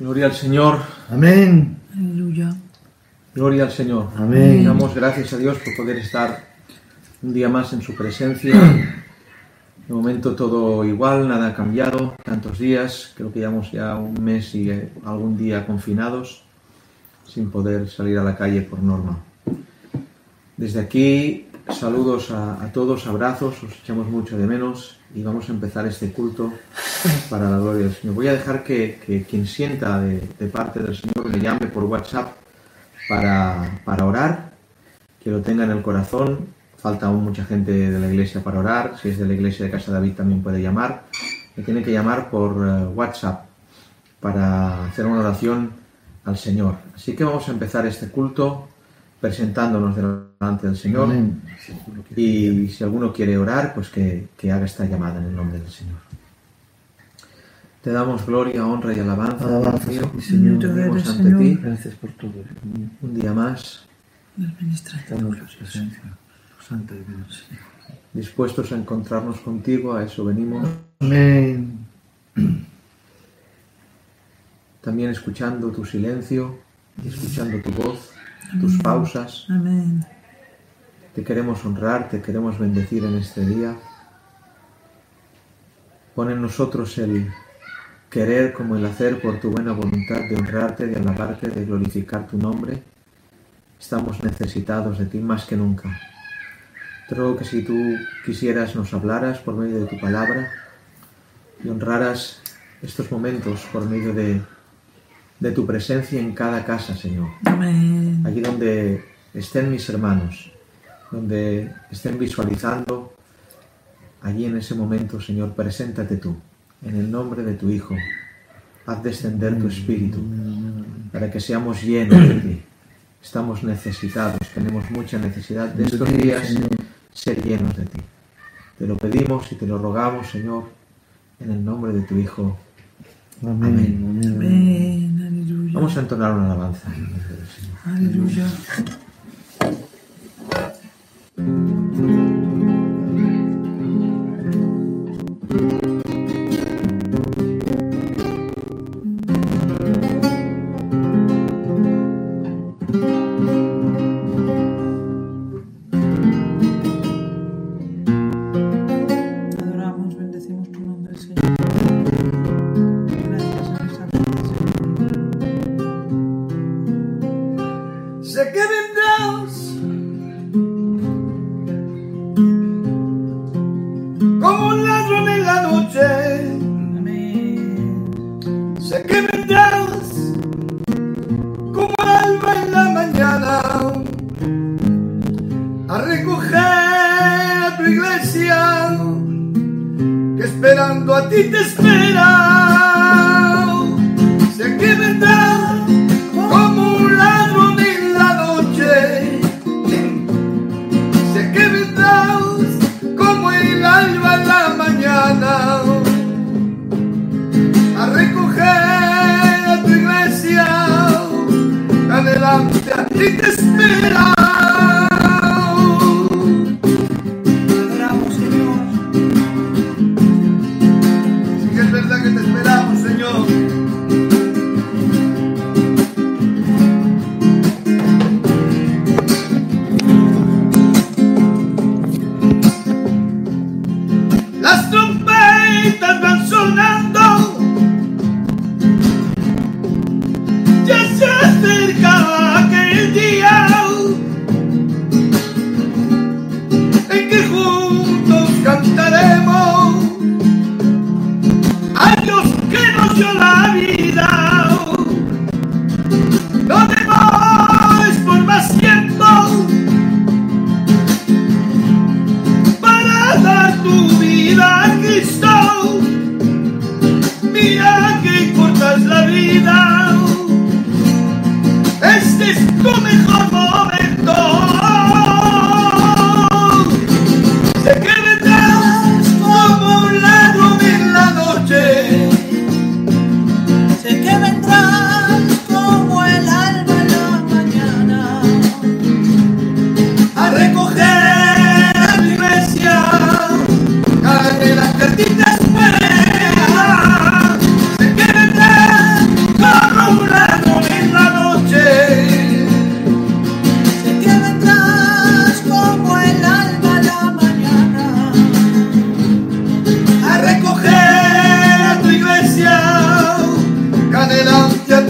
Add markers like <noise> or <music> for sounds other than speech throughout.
Gloria al Señor. Amén. Aleluya. Gloria al Señor. Amén. Damos gracias a Dios por poder estar un día más en su presencia. <clears throat> De momento todo igual, nada ha cambiado. Tantos días, creo que llevamos ya un mes y eh, algún día confinados sin poder salir a la calle por norma. Desde aquí, saludos a, todos, abrazos, os echamos mucho de menos y vamos a empezar este culto para la gloria del Señor. Voy a dejar que, quien sienta de, de parte del Señor me llame por WhatsApp para, para orar, que lo tenga en el corazón. Falta aún mucha gente de la iglesia para orar. Si es de la iglesia de Casa David también puede llamar. Me tiene que llamar por eh, WhatsApp para hacer una oración al Señor. Así que vamos a empezar este culto presentándonos delante del Señor. Amén. Y si alguno quiere orar, pues que, que haga esta llamada en el nombre del Señor. Te damos gloria, honra y alabanza, Alabanza, Dios Señor. Venimos eres, ante Señor. ti Gracias por todo. Un día más. Santa dispuestos a encontrarnos contigo, a eso venimos. Amén. También escuchando tu silencio, y escuchando tu voz, tus pausas. Amén. Te queremos honrar, te queremos bendecir en este día. Pon en nosotros el querer como el hacer por tu buena voluntad de honrarte, de alabarte, de glorificar tu nombre. Estamos necesitados de ti más que nunca. Te ruego que si tú quisieras nos hablaras por medio de tu palabra y honraras estos momentos por medio de, de tu presencia en cada casa, Señor Amén. allí donde estén mis hermanos, donde estén visualizando, allí en ese momento, Señor, preséntate tú, en el nombre de tu Hijo. Haz descender tu Espíritu para que seamos llenos de ti. Estamos necesitados, tenemos mucha necesidad de estos días ser llenos de ti. Te lo pedimos y te lo rogamos, Señor, en el nombre de tu Hijo. Amén. Amén. Amén. Aleluya. Vamos a entonar una alabanza. Aleluya.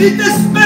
Ti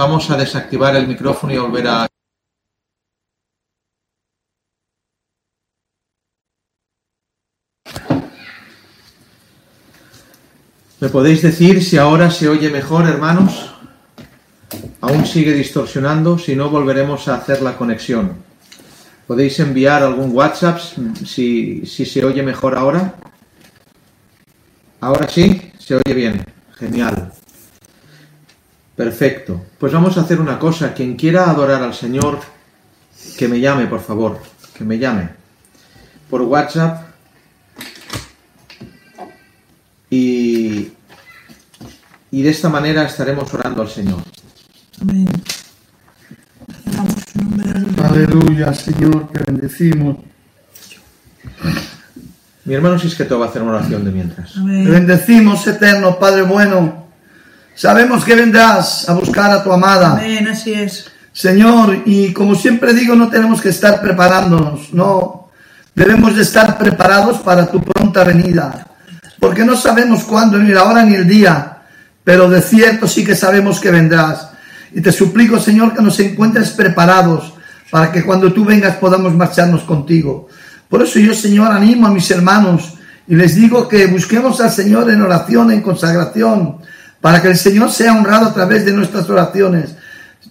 vamos a desactivar el micrófono y volver a... ¿Me podéis decir si ahora se oye mejor, hermanos? ¿Aún sigue distorsionando? Si no, volveremos a hacer la conexión. ¿Podéis enviar algún WhatsApp si, si se oye mejor ahora? Ahora sí, se oye bien. Genial. Perfecto. Pues vamos a hacer una cosa. Quien quiera adorar al Señor, que me llame, por favor. Que me llame. Por WhatsApp. Y, y de esta manera estaremos orando al Señor. Amén. Aleluya. Señor, que bendecimos. Mi hermano Sisqueto va a hacer una oración de mientras. Te Amén. bendecimos, eterno Padre bueno. Sabemos que vendrás a buscar a tu amada. Amén. Así es. Señor, y como siempre digo, no tenemos que estar preparándonos, no. Debemos de estar preparados para tu pronta venida. Porque no sabemos cuándo, ni la hora ni el día. Pero de cierto sí que sabemos que vendrás. Y te suplico, Señor, que nos encuentres preparados para que cuando tú vengas podamos marcharnos contigo. Por eso yo, Señor, animo a mis hermanos y les digo que busquemos al Señor en oración, en consagración, para que el Señor sea honrado a través de nuestras oraciones.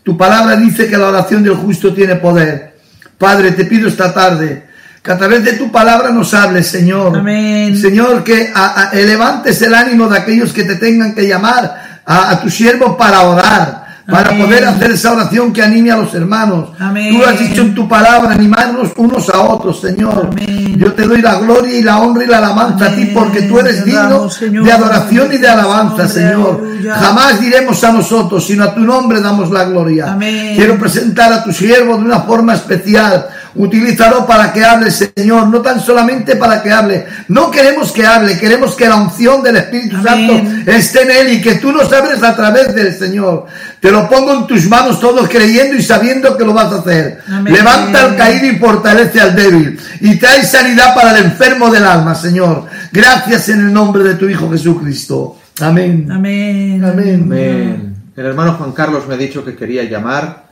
Tu palabra dice que la oración del justo tiene poder. Padre, te pido esta tarde que a través de tu palabra nos hables, Señor. Amén. Señor, que a- a- levantes el ánimo de aquellos que te tengan que llamar a, a tu siervo para orar, para Amén. poder hacer esa oración que anime a los hermanos. Amén. Tú has dicho en tu palabra animarnos unos a otros, Señor. Amén. Yo te doy la gloria y la honra y la alabanza a ti porque tú eres digno de adoración y de alabanza, Señor. Jamás diremos a nosotros, sino a tu nombre damos la gloria. Amén. Quiero presentar a tu siervo de una forma especial. Utilízalo para que hable, Señor, no tan solamente para que hable. No queremos que hable, queremos que la unción del Espíritu Amén. Santo esté en él y que tú nos abres a través del Señor. Te lo pongo en tus manos todos creyendo y sabiendo que lo vas a hacer. Amén. Levanta al caído y fortalece al débil. Y trae sanidad para el enfermo del alma, Señor. Gracias en el nombre de tu Hijo Jesucristo. Amén. Amén. Amén. Amén. El hermano Juan Carlos me ha dicho que quería llamar.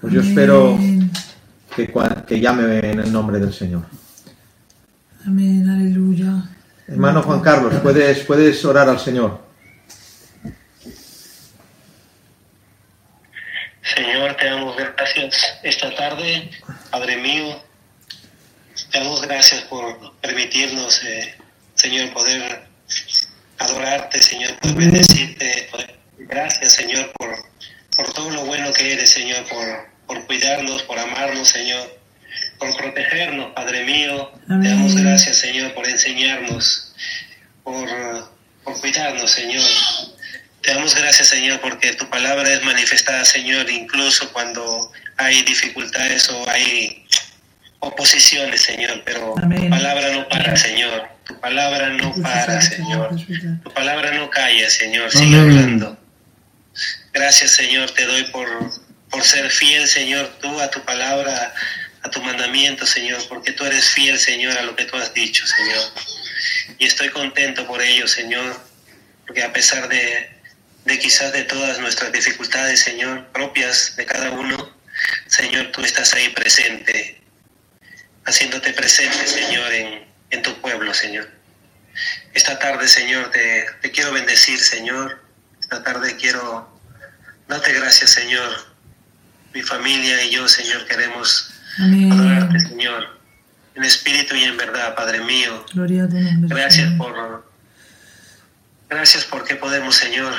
Pues yo Amén. espero que, que llame en el nombre del Señor. Amén. Aleluya. Hermano Juan Carlos, puedes, puedes orar al Señor. Señor, te damos gracias esta tarde, Padre mío. Te damos gracias por permitirnos, eh, Señor, poder adorarte, Señor, poder bendecirte. poder- Gracias, Señor, por, por todo lo bueno que eres, Señor, por, por cuidarnos, por amarnos, Señor, por protegernos, Padre mío. Te damos gracias, Señor, por enseñarnos, por, por cuidarnos, Señor. Te Te damos gracias, Señor, porque tu palabra es manifestada, Señor, incluso cuando hay dificultades o hay oposiciones, Señor, pero Amén. tu palabra no para, Señor. Tu palabra no para, Señor. Tu palabra no calla, Señor. Sigue Amén. hablando. Gracias, Señor, te doy por, por ser fiel, Señor, tú a tu palabra, a tu mandamiento, Señor, porque tú eres fiel, Señor, a lo que tú has dicho, Señor. Y estoy contento por ello, Señor, porque a pesar de, de quizás de todas nuestras dificultades, Señor, propias de cada uno, Señor, tú estás ahí presente, haciéndote presente, Señor, en, en tu pueblo, Señor. Esta tarde, Señor, te, te quiero bendecir, Señor. Esta tarde quiero darte gracias, Señor. Mi familia y yo, Señor, queremos adorarte. Señor, en espíritu y en verdad, Padre mío. Gloria a nombre. Gracias por, gracias porque podemos, Señor,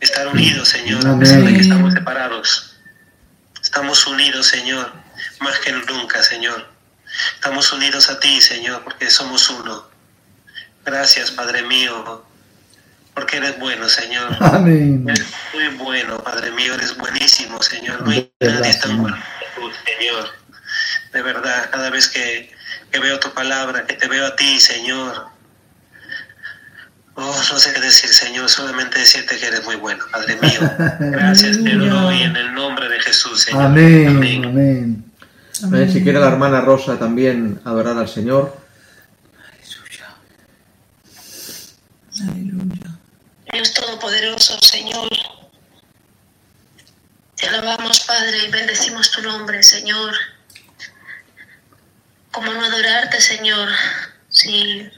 estar unidos, Señor, a pesar de que estamos separados. Estamos unidos, Señor, más que nunca, Señor. Estamos unidos a ti, Señor, porque somos uno. Gracias, Padre mío, porque eres bueno, Señor. <laughs> Amén. Eres muy bueno, Padre mío, eres buenísimo, Señor. No hay nadie tan bueno como tú, Señor. De verdad, cada vez que, que veo tu palabra, que te veo a ti, Señor. Oh, no sé qué decir, Señor, solamente decirte que eres muy bueno, Padre mío. <laughs> Gracias te lo doy en el nombre de Jesús, Señor. Amén. Amén. Amén. Si quiere la hermana Rosa también adorar al Señor. Aleluya. Dios Todopoderoso, Señor. Te alabamos, Padre, y bendecimos tu nombre, Señor. ¿Cómo no adorarte, Señor? Si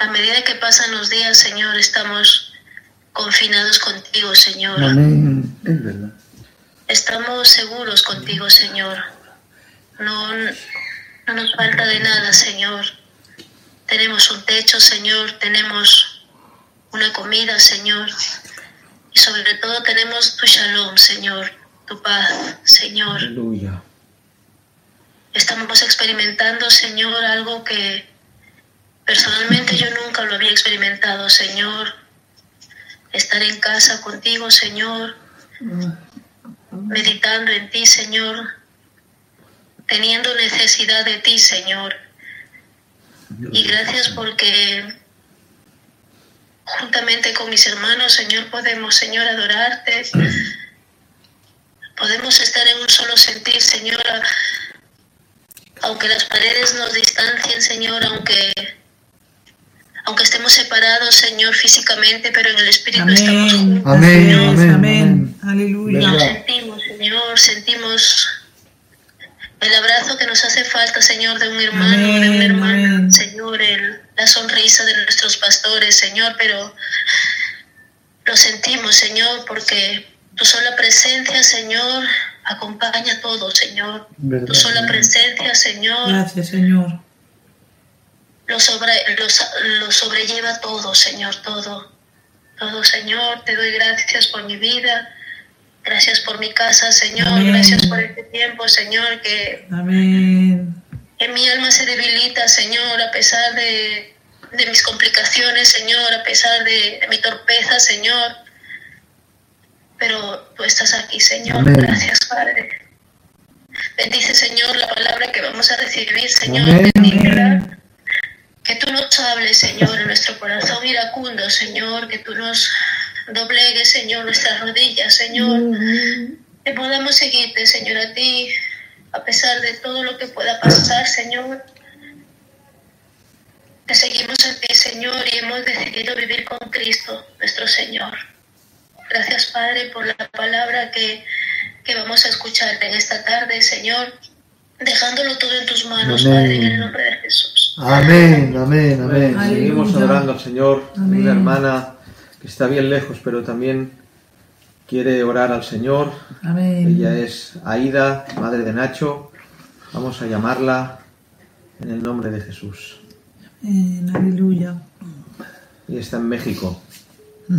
a medida que pasan los días, Señor, estamos confinados contigo, Señor. Amén. Es verdad. Estamos seguros contigo, Señor. No, no nos falta de nada, Señor. Tenemos un techo, Señor. Tenemos una comida, Señor. Y sobre todo tenemos tu shalom, Señor. Tu paz, Señor. Aleluya. Estamos experimentando, Señor, algo que personalmente yo nunca lo había experimentado, Señor. Estar en casa contigo, Señor. Meditando en ti, Señor. Teniendo necesidad de ti, Señor. Y gracias porque juntamente con mis hermanos, Señor, podemos, Señor, adorarte. Podemos estar en un solo sentir, Señor, aunque las paredes nos distancien, Señor, aunque aunque estemos separados, Señor, físicamente, pero en el espíritu estamos juntos. Amén, amén, Amén. amén. Aleluya. Nos sentimos, Señor, sentimos el abrazo que nos hace falta, Señor, de un hermano, de una hermana, amén. Señor, el- la sonrisa de nuestros pastores, Señor, pero lo sentimos, Señor, porque tu sola presencia, Señor, acompaña todo, Señor. Verdad. Tu sola presencia, Señor, Gracias, Señor. lo, sobre, lo, sobrelleva todo, Señor, todo. Todo, Señor, te doy gracias por mi vida. Gracias por mi casa, Señor. Amén. Gracias por este tiempo, Señor, que, Amén. Que mi alma se debilita, Señor, a pesar de, de mis complicaciones, Señor, a pesar de, de mi torpeza, Señor. Pero tú estás aquí, Señor. Amén. Gracias, Padre. Bendice, Señor, la palabra que vamos a recibir, Señor. Amén. Que tú nos hables, Señor, en nuestro corazón iracundo, Señor. Que tú nos doblegues, Señor, nuestras rodillas, Señor. Que podamos seguirte, Señor, a ti, a pesar de todo lo que pueda pasar, Señor. Te seguimos a ti, Señor, y hemos decidido vivir con Cristo, nuestro Señor. Gracias, Padre, por la palabra que, que vamos a escuchar en esta tarde, Señor. Dejándolo todo en tus manos, Amén. Padre, en el nombre de Jesús. Amén, amén, amén. Seguimos adorando al Señor. Amén. Una hermana que está bien lejos, pero también quiere orar al Señor. Amén. Ella es Aida, madre de Nacho. Vamos a llamarla en el nombre de Jesús. Amén. Aleluya. Y está en México. <laughs>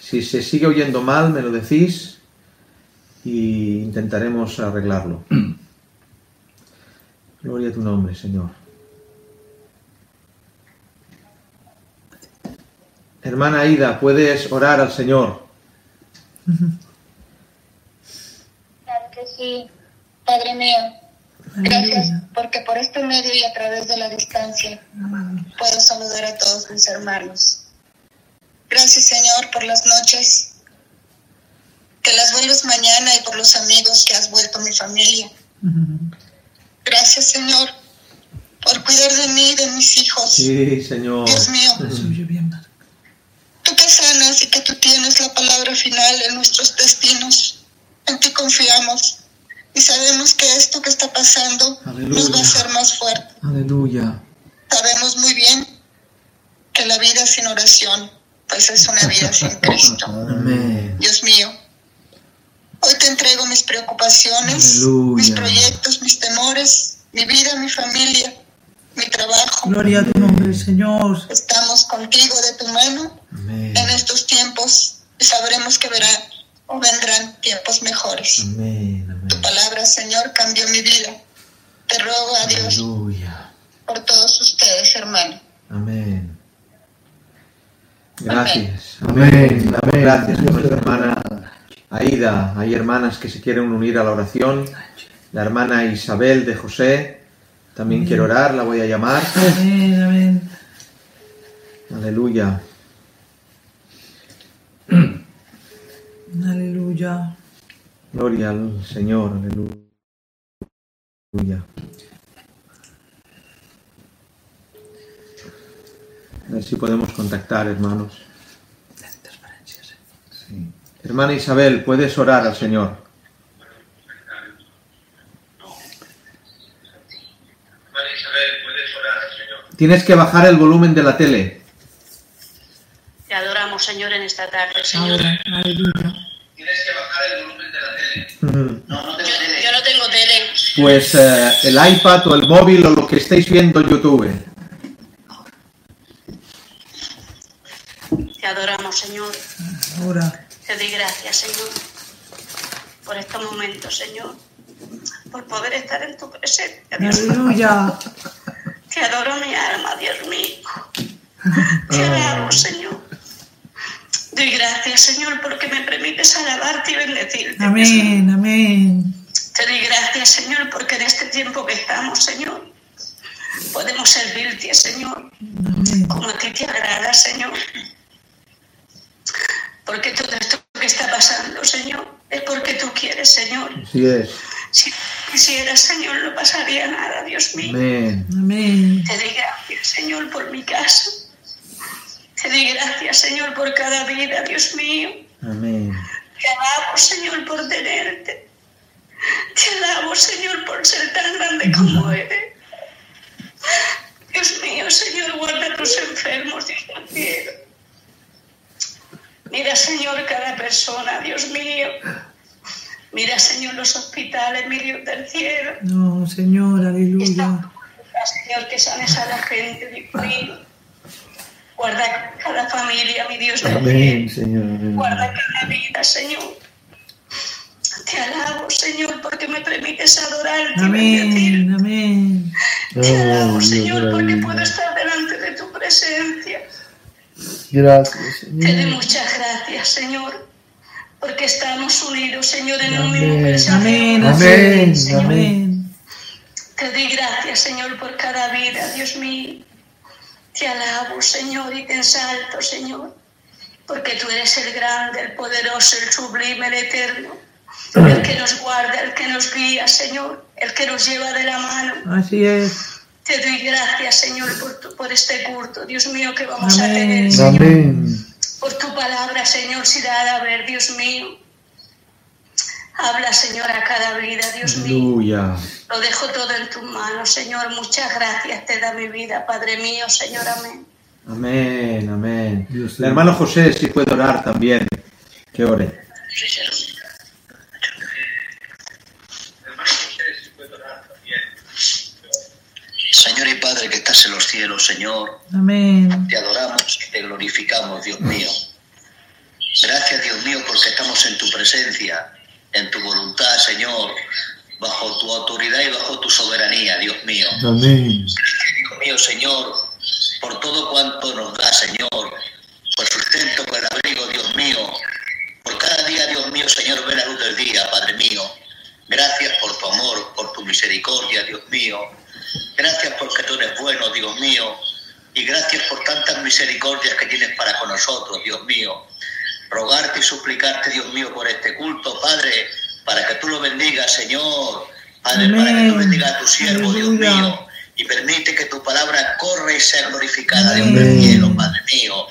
Si se sigue oyendo mal, me lo decís y intentaremos arreglarlo. <clears throat> Gloria a tu nombre, Señor. Hermana Aida, puedes orar al Señor. Claro que sí, Padre mío. Gracias porque por este medio y a través de la distancia puedo saludar a todos mis hermanos. Gracias Señor por las noches que las vuelves mañana y por los amigos que has vuelto a mi familia. Gracias Señor por cuidar de mí y de mis hijos. Sí, Señor. Dios mío, Se oye bien, Marc. tú y que tú tienes la palabra final en nuestros destinos. En ti confiamos y sabemos que esto que está pasando nos va a hacer más fuerte. Aleluya. Sabemos muy bien que la vida sin oración pues es una vida sin <laughs> Cristo. Amén. Dios mío, hoy te entrego mis preocupaciones, Aleluya. mis proyectos, mis temores, mi vida, mi familia, mi trabajo. Gloria a tu nombre, Señor. Estamos contigo de tu mano Amén. en estos tiempos y sabremos que verán o vendrán tiempos mejores. Amén. Amén. Tu palabra, Señor, cambió mi vida. Te ruego a Dios Aleluya. por todos ustedes, hermano. Amén. Gracias. Amén. Damos gracias hermana Aida. Hay hermanas que se quieren unir a la oración. La hermana Isabel de José. También quiere orar, la voy a llamar. Amén, amén. Aleluya. Aleluya. Gloria al Señor. Aleluya. A ver si podemos contactar, hermanos. Sí. Hermana Isabel, puedes orar al Señor. Tienes que bajar el volumen de la tele. Te adoramos, Señor, en esta tarde, Señor. Aleluya. Yo, yo no tengo tele. Pues eh, el iPad o el móvil o lo que estéis viendo en YouTube. Te adoramos, Señor. Ahora. Te doy gracias, Señor, por estos momentos, Señor, por poder estar en tu presencia. Dios. Aleluya. <laughs> Te adoro mi alma, Dios mío. <laughs> Te alabo, Señor. Doy gracias, Señor, porque me permites alabarte y bendecirte. Amén, amén. Te doy gracias, Señor, porque en este tiempo que estamos, Señor, podemos servirte, Señor, Amén. como a ti te agrada, Señor. Porque todo esto que está pasando, Señor, es porque tú quieres, Señor. Así es. Si quisieras, Señor, no pasaría nada, Dios mío. Amén. Amén. Te doy gracias, Señor, por mi casa. Te doy gracias, Señor, por cada vida, Dios mío. Amén. Te alabo, Señor, por tenerte. Te alabo, Señor, por ser tan grande como eres. Dios mío, Señor, guarda a tus enfermos, Dios cielo. Mira, Señor, cada persona, Dios mío. Mira, Señor, los hospitales, mi Dios del cielo. No, Señor, aleluya. Señor, que sanes a la gente, Dios mío. Guarda cada familia, mi Dios del Amén, cielo. Señor. Guarda cada vida, Señor. Te alabo, Señor, porque me permites adorarte y bendecirte. Amén, amén. Te alabo, Señor, porque puedo estar delante de tu presencia. Gracias, Te doy Señor. muchas gracias, Señor, porque estamos unidos, Señor, en un mismo mensaje. Amén, Amén. Te doy gracias, Señor, por cada vida, Dios mío. Te alabo, Señor, y te ensalto, Señor, porque tú eres el grande, el poderoso, el sublime, el eterno, el que nos guarda, el que nos guía, Señor, el que nos lleva de la mano. Así es. Te doy gracias, Señor, por, tu- por este culto, Dios mío, que vamos a tener, Señor. Amén. Por tu palabra, Señor, si da a ver, Dios mío. Habla, Señor, a cada vida, Dios mío. Lo dejo todo en tus manos, Señor. Muchas gracias te da mi vida, Padre mío, Señor. Amén. Amén, amén. Dios El hermano José sí puede orar también. Que ore. Señor y Padre que estás en los cielos, Señor. Amén. Te adoramos y te glorificamos, Dios mío. Gracias, Dios mío, porque estamos en tu presencia, en tu voluntad, Señor, bajo tu autoridad y bajo tu soberanía, Dios mío. Amén. Dios mío, Señor, por todo cuanto nos da, Señor, por sustento, por el abrigo, Dios mío, por cada día, Dios mío, Señor, ve la luz del día, Padre mío. Gracias por tu amor, por tu misericordia, Dios mío. Gracias porque tú eres bueno, Dios mío, y gracias por tantas misericordias que tienes para con nosotros, Dios mío. Rogarte y suplicarte, Dios mío, por este culto, Padre, para que tú lo bendigas, Señor. Padre, para que tú bendigas a tu siervo, Dios mío. Y permite que tu palabra corra y sea glorificada, Dios del cielo, Padre mío.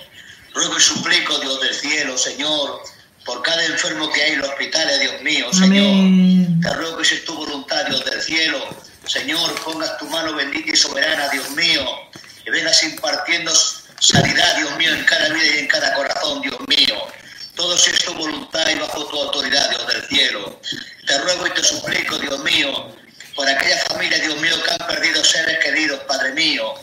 Ruego y suplico, Dios del cielo, Señor, por cada enfermo que hay en los hospitales, Dios mío, Señor. Te ruego que sea tu voluntad, Dios del cielo, Señor, pongas tu mano bendita y soberana, Dios mío, y vengas impartiendo sanidad, Dios mío, en cada vida y en cada corazón, Dios mío. Todo si es tu voluntad y bajo tu autoridad, Dios del cielo. Te ruego y te suplico, Dios mío, por aquella familia, Dios mío, que han perdido seres queridos, Padre mío.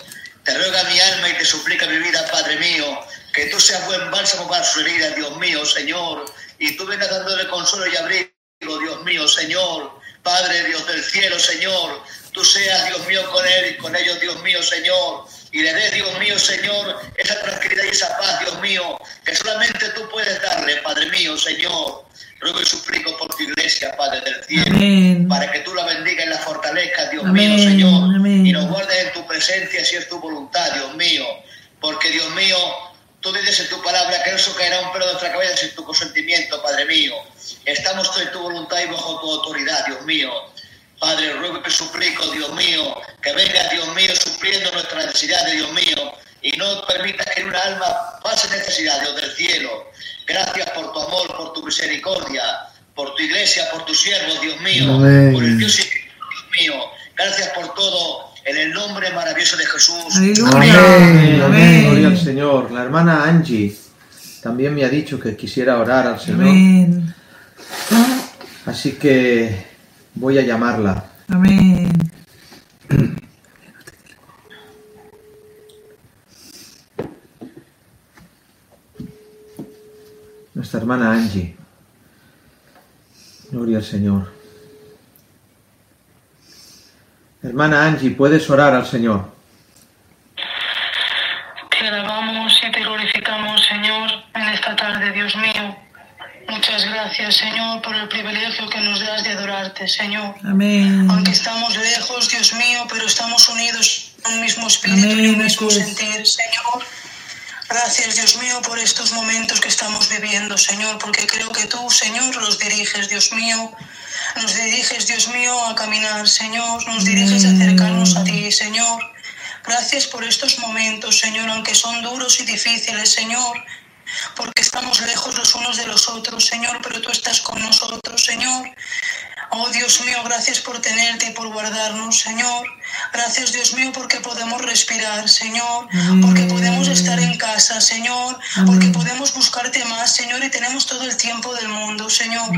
Te ruega mi alma y te suplica mi vida, Padre mío, que tú seas buen bálsamo para su herida, Dios mío, Señor, y tú vengas dándole consuelo y abrigo, Dios mío, Señor, Padre Dios del cielo, Señor, tú seas, Dios mío, con él y con ellos, Dios mío, Señor, y le dé, Dios mío, Señor, esa tranquilidad y esa paz, Dios mío, que solamente tú puedes darle, Padre mío, Señor. Ruego y suplico por tu iglesia, Padre del cielo, Amén. para que tú la bendigas y la fortalezcas, Dios Amén, mío, Señor, amén. y nos guardes en tu presencia si es tu voluntad, Dios mío, porque Dios mío, tú dices en tu palabra que eso caerá un pelo de nuestra cabeza sin tu consentimiento, Padre mío. Estamos en tu voluntad y bajo tu autoridad, Dios mío. Padre, ruego y suplico, Dios mío, que venga, Dios mío, supliendo nuestras necesidades, Dios mío, y no permitas que una alma pase necesidad, Dios del cielo. Gracias por tu amor, por tu misericordia, por tu iglesia, por tus siervos, Dios mío, Amén. por el Dios y Dios mío. Gracias por todo, en el nombre maravilloso de Jesús. Aleluya. Amén, Amén. Gloria al. Señor. La hermana Angie también me ha dicho que quisiera orar al Señor. Amén. Así que voy a llamarla. Amén. Nuestra hermana Angie. Gloria al Señor. Hermana Angie, puedes orar al Señor. Te alabamos y te glorificamos, Señor, en esta tarde, Dios mío. Muchas gracias, Señor, por el privilegio que nos das de adorarte, Señor. Amén. Aunque estamos lejos, Dios mío, pero estamos unidos en un mismo espíritu y Amén, un mismo sentir, Señor. Gracias, Dios mío, por estos momentos que estamos viviendo, Señor, porque creo que tú, Señor, los diriges, Dios mío. Nos diriges, Dios mío, a caminar, Señor. Nos diriges a acercarnos a ti, Señor. Gracias por estos momentos, Señor, aunque son duros y difíciles, Señor porque estamos lejos los unos de los otros, Señor, pero tú estás con nosotros, Señor. Oh Dios mío, gracias por tenerte y por guardarnos, Señor. Gracias, Dios mío, porque podemos respirar, Señor, porque podemos estar en casa, Señor, porque podemos buscarte más, Señor, y tenemos todo el tiempo del mundo, Señor.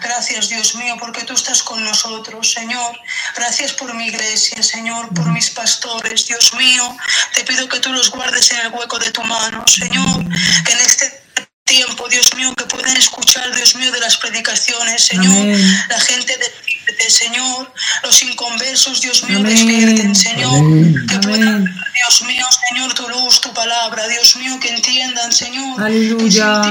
Gracias, Dios mío, porque tú estás con nosotros, Señor. Gracias por mi iglesia, Señor, por mis pastores, Dios mío. Te pido que tú los guardes en el hueco de tu mano, Señor, que en este tiempo, Dios mío, que puedan escuchar, Dios mío, de las predicaciones, Señor, Amén. la gente despierte, Señor, los inconversos, Dios mío, Amén. despierten, Señor, Amén. que puedan, Dios mío, Señor, tu luz, tu palabra, Dios mío, que entiendan, Señor, Aleluya.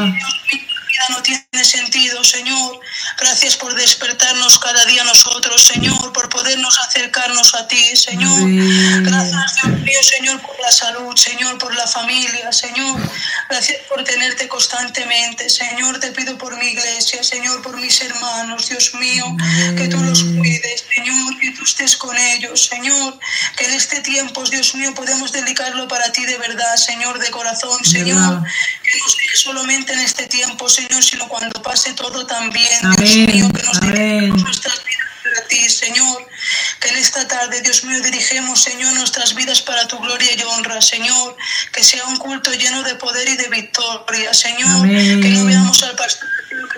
que vida no tiene sentido, Señor. Gracias por despertarnos cada día nosotros, Señor, por podernos acercarnos a ti, Señor. Gracias, Dios mío, Señor, por la salud, Señor, por la familia, Señor. Gracias por tenerte constantemente, Señor. Te pido por mi iglesia, Señor, por mis hermanos, Dios mío, que tú los cuides, Señor, que tú estés con ellos, Señor. Que en este tiempo, Dios mío, podemos dedicarlo para ti de verdad, Señor, de corazón, Señor. Que no sea solamente en este tiempo, Señor, sino cuando pase todo también, Amén, Dios mío, que nos dediquemos nuestras vidas para ti, Señor. Que en esta tarde, Dios mío, dirigemos, Señor, nuestras vidas para tu gloria y honra, Señor. Que sea un culto lleno de poder y de victoria, Señor. Amén. Que no veamos al pastor,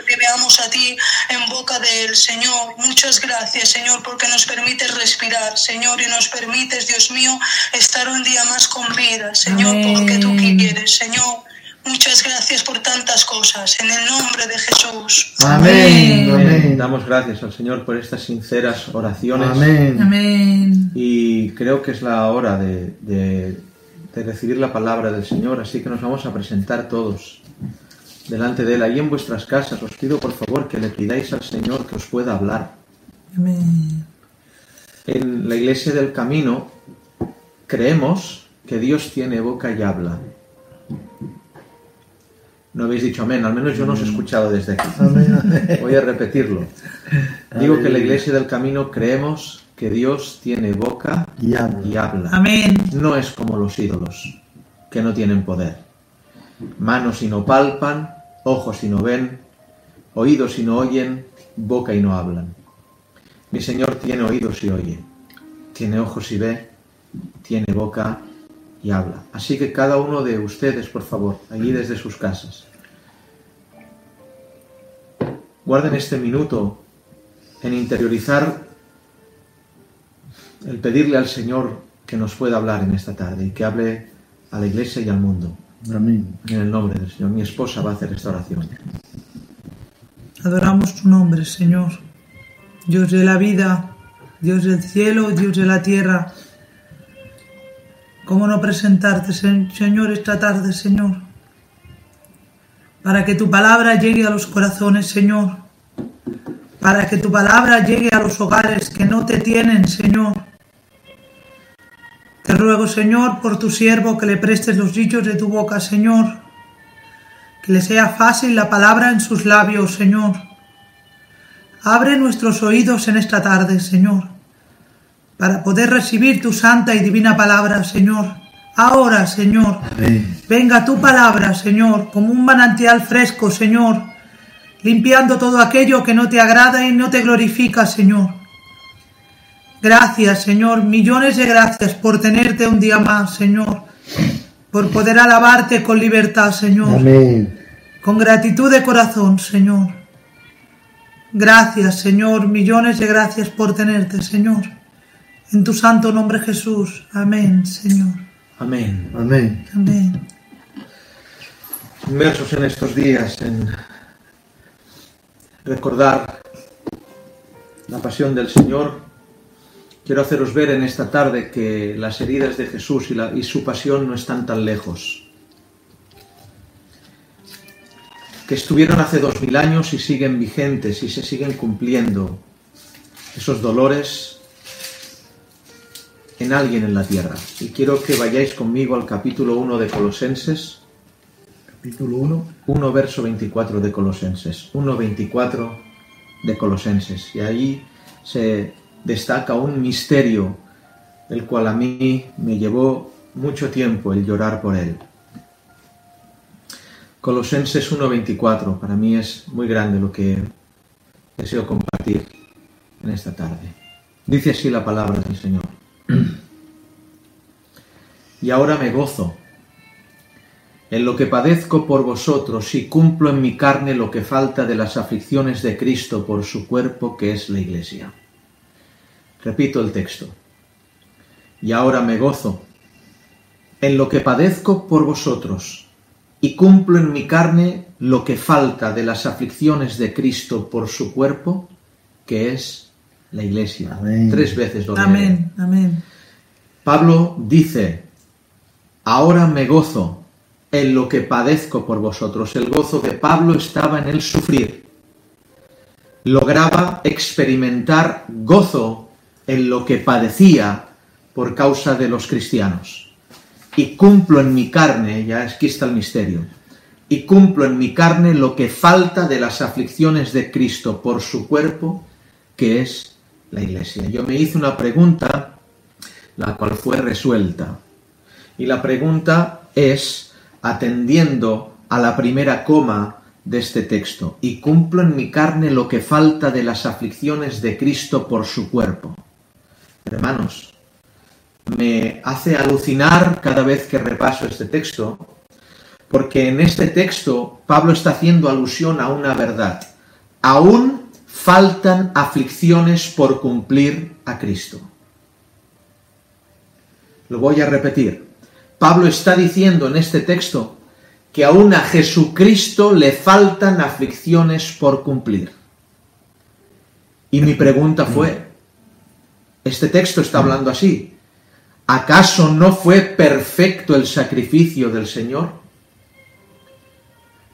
que veamos a ti en boca de él, Señor. Muchas gracias, Señor, porque nos permites respirar, Señor, y nos permites, Dios mío, estar un día más con vida, Señor, Amén. porque tú quieres, Señor. Muchas gracias por tantas cosas. En el nombre de Jesús. Amén. Amén. Amén. Damos gracias al Señor por estas sinceras oraciones. Amén. Amén. Y creo que es la hora de, de- de recibir la palabra del Señor, así que nos vamos a presentar todos delante de Él. Ahí en vuestras casas os pido por favor que le pidáis al Señor que os pueda hablar. Amén. En la iglesia del camino creemos que Dios tiene boca y habla. No habéis dicho amén, al menos yo no os he escuchado desde aquí. Voy a repetirlo. Digo que en la iglesia del camino creemos que Dios tiene boca Y habla. y habla. Amén. No es como los ídolos, que no tienen poder. Manos y no palpan, ojos y no ven, oídos y no oyen, boca y no hablan. Mi Señor tiene oídos y oye, tiene ojos y ve, tiene boca y habla. Así que cada uno de ustedes, por favor, allí desde sus casas, guarden este minuto en interiorizar el pedirle al Señor que nos pueda hablar en esta tarde y que hable a la iglesia y al mundo. Amén. En el nombre del Señor. Mi esposa va a hacer esta oración. Adoramos tu nombre, Señor. Dios de la vida, Dios del cielo, Dios de la tierra. ¿Cómo no presentarte, Sen- Señor, esta tarde, Señor? Para que tu palabra llegue a los corazones, Señor. Para que tu palabra llegue a los hogares que no te tienen, Señor. Te ruego, Señor, por tu siervo que le prestes los dichos de tu boca, Señor. Que le sea fácil la palabra en sus labios, Señor. Abre nuestros oídos en esta tarde, Señor, para poder recibir tu santa y divina palabra, Señor. Ahora, Señor, Amén. venga tu palabra, Señor, como un manantial fresco, Señor, limpiando todo aquello que no te agrada y no te glorifica, Señor. Gracias, Señor, millones de gracias por tenerte un día más, Señor, por poder alabarte con libertad, Señor Amén. con gratitud de corazón, Señor. Gracias, Señor, millones de gracias por tenerte, Señor. En tu santo nombre Jesús. Amén, Señor. Amén. Amén. Amén. Inmersos en estos días en recordar la pasión del Señor, quiero haceros ver en esta tarde que las heridas de Jesús y, la- y su pasión no están tan lejos. que estuvieron hace dos mil años y siguen vigentes y se siguen cumpliendo esos dolores en alguien en la tierra. Y quiero que vayáis conmigo al capítulo 1 de Colosenses, Capítulo 1. 1 verso 24 de Colosenses, 1 24 de Colosenses. Y ahí se destaca un misterio, el cual a mí me llevó mucho tiempo el llorar por él. Colosenses 1.24, para mí es muy grande lo que deseo compartir en esta tarde. Dice así la palabra del Señor. Y ahora me gozo en lo que padezco por vosotros y cumplo en mi carne lo que falta de las aflicciones de Cristo por su cuerpo que es la Iglesia. Repito el texto. Y ahora me gozo en lo que padezco por vosotros y cumplo en mi carne lo que falta de las aflicciones de Cristo por su cuerpo, que es la iglesia. Amén. Tres veces lo. Amén. Amén. Pablo dice, ahora me gozo en lo que padezco por vosotros. El gozo de Pablo estaba en el sufrir. Lograba experimentar gozo en lo que padecía por causa de los cristianos y cumplo en mi carne, ya aquí está el misterio, y cumplo en mi carne lo que falta de las aflicciones de Cristo por su cuerpo, que es la iglesia. Yo me hice una pregunta, la cual fue resuelta. Y la pregunta es, atendiendo a la primera coma de este texto, y cumplo en mi carne lo que falta de las aflicciones de Cristo por su cuerpo. Hermanos, me hace alucinar cada vez que repaso este texto, porque en este texto Pablo está haciendo alusión a una verdad. Aún faltan aflicciones por cumplir a Cristo. Lo voy a repetir. Pablo está diciendo en este texto que aún a Jesucristo le faltan aflicciones por cumplir. Y mi pregunta fue, este texto está hablando así, ¿Acaso no fue perfecto el sacrificio del Señor?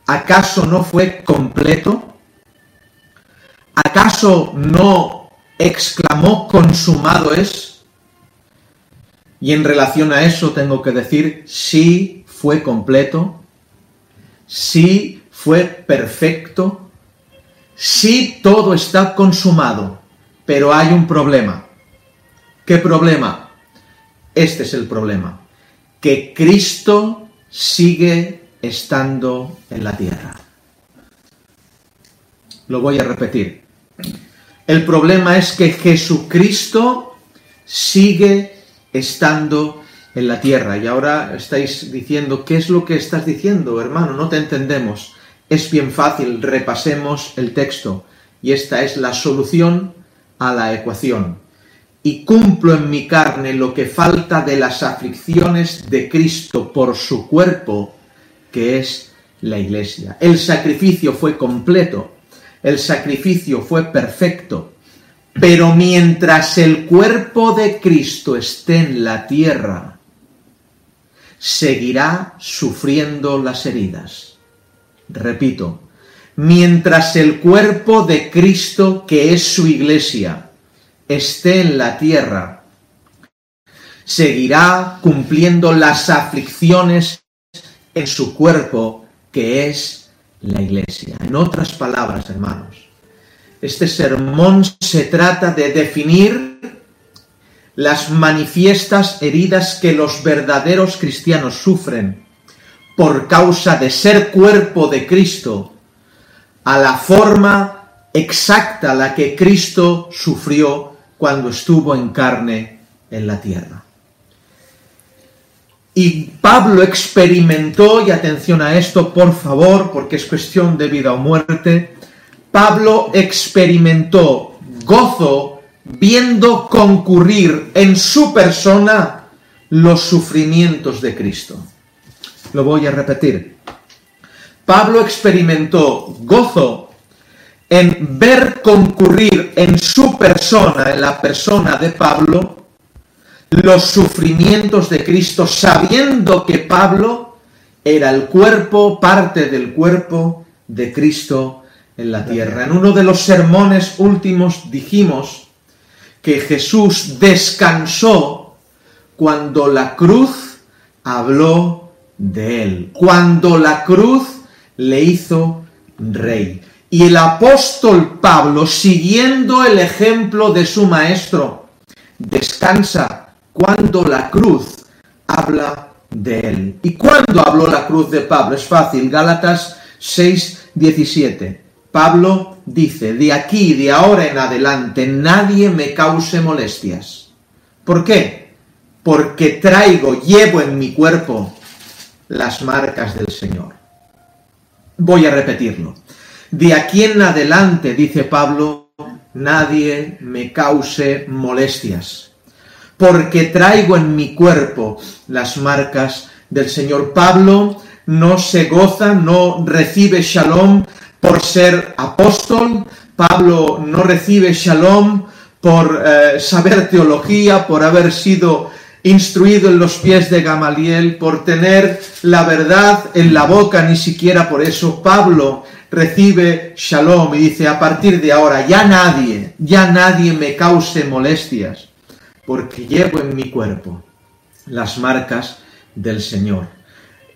¿Acaso no fue completo? ¿Acaso no exclamó consumado es? Y en relación a eso tengo que decir, sí fue completo, sí fue perfecto, sí todo está consumado, pero hay un problema. ¿Qué problema? Este es el problema, que Cristo sigue estando en la tierra. Lo voy a repetir. El problema es que Jesucristo sigue estando en la tierra. Y ahora estáis diciendo, ¿qué es lo que estás diciendo, hermano? No te entendemos. Es bien fácil, repasemos el texto. Y esta es la solución a la ecuación. Y cumplo en mi carne lo que falta de las aflicciones de Cristo por su cuerpo, que es la iglesia. El sacrificio fue completo el sacrificio fue perfecto, pero mientras el cuerpo de Cristo esté en la tierra, seguirá sufriendo las heridas. Repito, mientras el cuerpo de Cristo, que es su iglesia, esté en la tierra, seguirá cumpliendo las aflicciones en su cuerpo, que es la iglesia. En otras palabras, hermanos, este sermón se trata de definir las manifiestas heridas que los verdaderos cristianos sufren por causa de ser cuerpo de Cristo a la forma exacta la que Cristo sufrió cuando estuvo en carne en la tierra. Y Pablo experimentó, y atención a esto, por favor, porque es cuestión de vida o muerte, Pablo experimentó gozo viendo concurrir en su persona los sufrimientos de Cristo. Lo voy a repetir. Pablo experimentó gozo en ver concurrir en su persona, en la persona de Pablo, los sufrimientos de Cristo, sabiendo que Pablo era el cuerpo, parte del cuerpo de Cristo en la tierra. En uno de los sermones últimos dijimos que Jesús descansó cuando la cruz habló de él, cuando la cruz le hizo rey. Y el apóstol Pablo, siguiendo el ejemplo de su maestro, descansa cuando la cruz habla de él. ¿Y cuándo habló la cruz de Pablo? Es fácil, Gálatas 6, 17. Pablo dice, de aquí, de ahora en adelante, nadie me cause molestias. ¿Por qué? Porque traigo, llevo en mi cuerpo las marcas del Señor. Voy a repetirlo. De aquí en adelante, dice Pablo, nadie me cause molestias porque traigo en mi cuerpo las marcas del Señor. Pablo no se goza, no recibe shalom por ser apóstol, Pablo no recibe shalom por eh, saber teología, por haber sido instruido en los pies de Gamaliel, por tener la verdad en la boca, ni siquiera por eso Pablo recibe shalom y dice, a partir de ahora ya nadie, ya nadie me cause molestias porque llevo en mi cuerpo las marcas del Señor.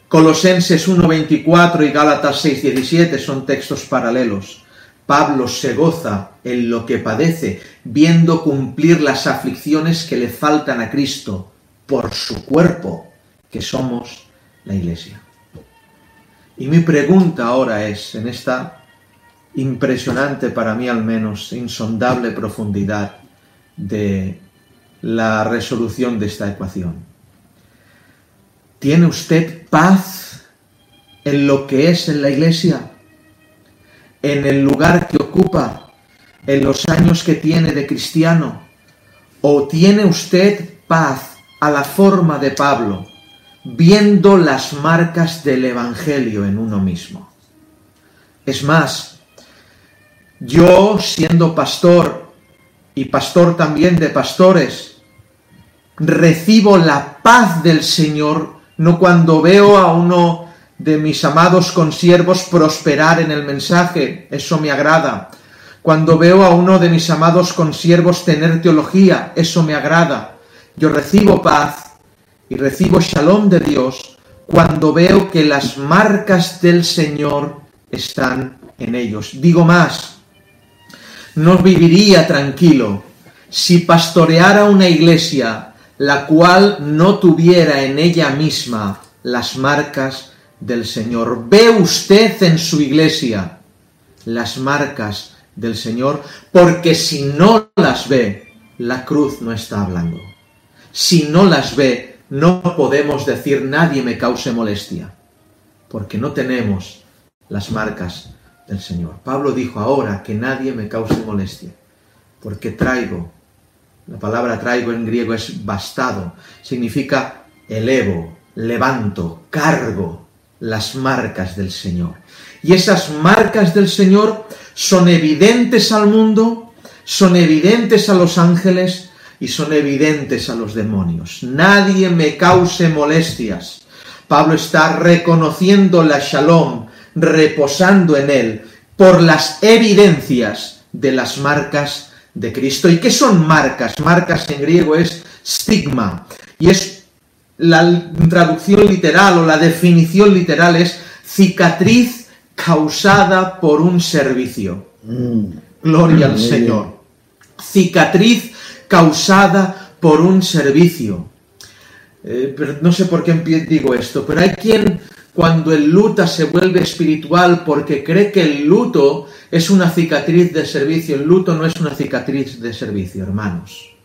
Colosenses 1.24 y Gálatas 6.17 son textos paralelos. Pablo se goza en lo que padece, viendo cumplir las aflicciones que le faltan a Cristo por su cuerpo, que somos la Iglesia. Y mi pregunta ahora es, en esta impresionante, para mí al menos, insondable profundidad de la resolución de esta ecuación. ¿Tiene usted paz en lo que es en la iglesia? ¿En el lugar que ocupa? ¿En los años que tiene de cristiano? ¿O tiene usted paz a la forma de Pablo, viendo las marcas del Evangelio en uno mismo? Es más, yo siendo pastor y pastor también de pastores, recibo la paz del Señor, no cuando veo a uno de mis amados consiervos prosperar en el mensaje, eso me agrada. Cuando veo a uno de mis amados consiervos tener teología, eso me agrada. Yo recibo paz y recibo shalom de Dios cuando veo que las marcas del Señor están en ellos. Digo más, no viviría tranquilo si pastoreara una iglesia la cual no tuviera en ella misma las marcas del Señor. ¿Ve usted en su iglesia las marcas del Señor? Porque si no las ve, la cruz no está hablando. Si no las ve, no podemos decir nadie me cause molestia, porque no tenemos las marcas del Señor. Pablo dijo ahora que nadie me cause molestia, porque traigo, la palabra traigo en griego es bastado, significa elevo, levanto, cargo las marcas del Señor. Y esas marcas del Señor son evidentes al mundo, son evidentes a los ángeles y son evidentes a los demonios. Nadie me cause molestias. Pablo está reconociendo la shalom, reposando en él, por las evidencias de las marcas de Cristo. ¿Y qué son marcas? Marcas en griego es stigma. Y es la traducción literal o la definición literal es cicatriz causada por un servicio. Gloria al Señor. Cicatriz causada por un servicio. Eh, pero no sé por qué digo esto, pero hay quien cuando el luta se vuelve espiritual porque cree que el luto es una cicatriz de servicio. El luto no es una cicatriz de servicio, hermanos.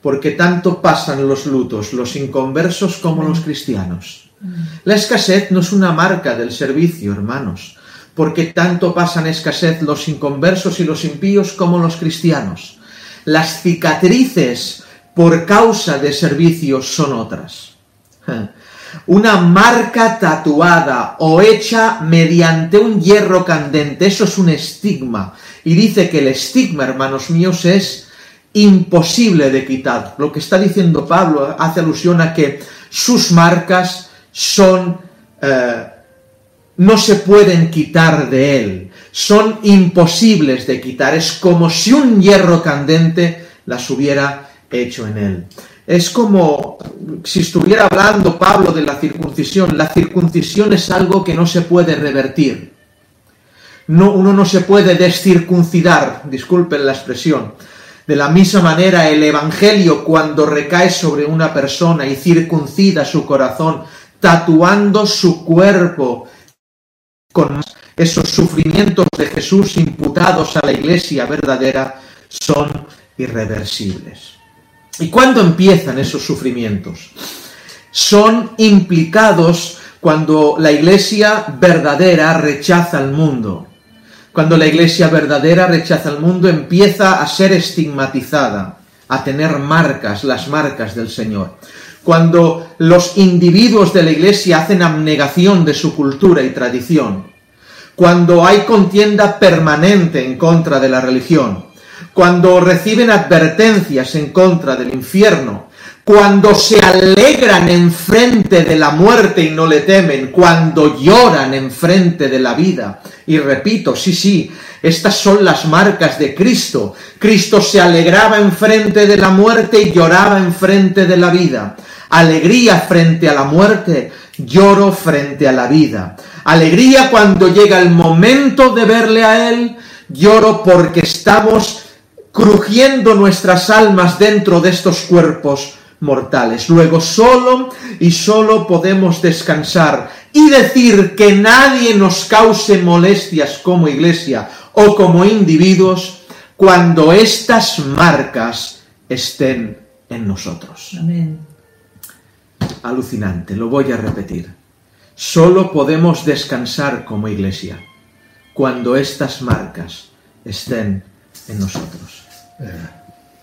Porque tanto pasan los lutos, los inconversos como los cristianos. La escasez no es una marca del servicio, hermanos, porque tanto pasan escasez los inconversos y los impíos como los cristianos. Las cicatrices por causa de servicio son otras. Una marca tatuada o hecha mediante un hierro candente, eso es un estigma. Y dice que el estigma, hermanos míos, es imposible de quitar. Lo que está diciendo Pablo hace alusión a que sus marcas son... Eh, no se pueden quitar de él, son imposibles de quitar. Es como si un hierro candente las hubiera hecho en él. Es como si estuviera hablando Pablo de la circuncisión. La circuncisión es algo que no se puede revertir. No, uno no se puede descircuncidar, disculpen la expresión. De la misma manera, el Evangelio, cuando recae sobre una persona y circuncida su corazón, tatuando su cuerpo con esos sufrimientos de Jesús imputados a la iglesia verdadera, son irreversibles. ¿Y cuándo empiezan esos sufrimientos? Son implicados cuando la iglesia verdadera rechaza al mundo. Cuando la iglesia verdadera rechaza al mundo empieza a ser estigmatizada, a tener marcas, las marcas del Señor. Cuando los individuos de la iglesia hacen abnegación de su cultura y tradición. Cuando hay contienda permanente en contra de la religión cuando reciben advertencias en contra del infierno, cuando se alegran en frente de la muerte y no le temen, cuando lloran en frente de la vida. Y repito, sí, sí, estas son las marcas de Cristo. Cristo se alegraba en frente de la muerte y lloraba en frente de la vida. Alegría frente a la muerte, lloro frente a la vida. Alegría cuando llega el momento de verle a Él, lloro porque estamos crujiendo nuestras almas dentro de estos cuerpos mortales. Luego solo y solo podemos descansar y decir que nadie nos cause molestias como iglesia o como individuos cuando estas marcas estén en nosotros. Amén. Alucinante, lo voy a repetir. Solo podemos descansar como iglesia cuando estas marcas estén en nosotros.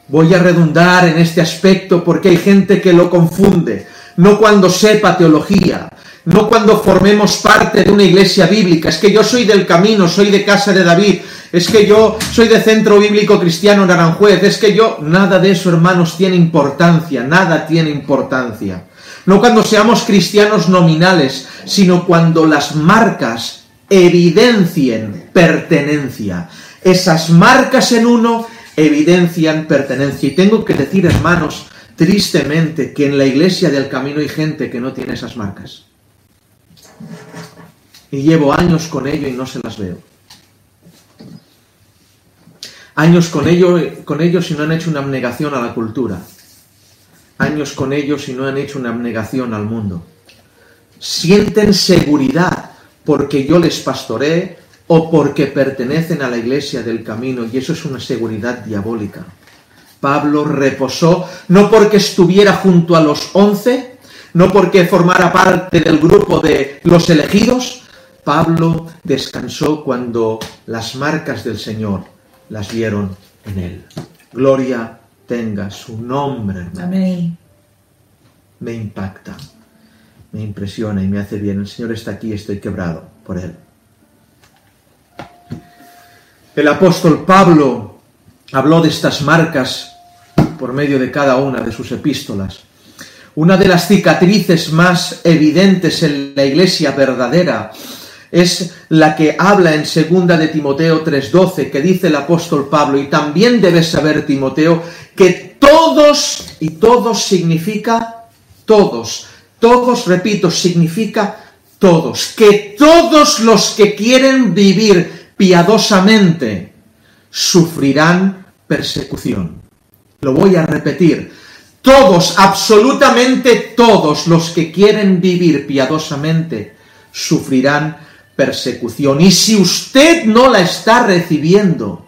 Voy a redundar en este aspecto porque hay gente que lo confunde, no cuando sepa teología, no cuando formemos parte de una iglesia bíblica, es que yo soy del camino, soy de casa de David, es que yo soy de Centro Bíblico Cristiano Naranjuez, es que yo, nada de eso hermanos tiene importancia, nada tiene importancia. No cuando seamos cristianos nominales, sino cuando las marcas evidencien pertenencia. Esas marcas en uno evidencian pertenencia. Y tengo que decir, hermanos, tristemente que en la iglesia del camino hay gente que no tiene esas marcas. Y llevo años con ello y no se las veo. Años con, ello, con ellos y no han hecho una abnegación a la cultura. Años con ellos y no han hecho una abnegación al mundo. Sienten seguridad porque yo les pastoré o porque pertenecen a la iglesia del camino y eso es una seguridad diabólica. Pablo reposó no porque estuviera junto a los once, no porque formara parte del grupo de los elegidos, Pablo descansó cuando las marcas del Señor las vieron en él. Gloria tenga su nombre, hermano. Amén. Me impacta, me impresiona y me hace bien. El Señor está aquí estoy quebrado por él. El apóstol Pablo habló de estas marcas por medio de cada una de sus epístolas. Una de las cicatrices más evidentes en la iglesia verdadera es la que habla en segunda de Timoteo 3:12, que dice el apóstol Pablo, y también debes saber, Timoteo, que todos, y todos significa todos, todos, repito, significa todos, que todos los que quieren vivir piadosamente sufrirán persecución. Lo voy a repetir. Todos, absolutamente todos los que quieren vivir piadosamente sufrirán persecución. Y si usted no la está recibiendo,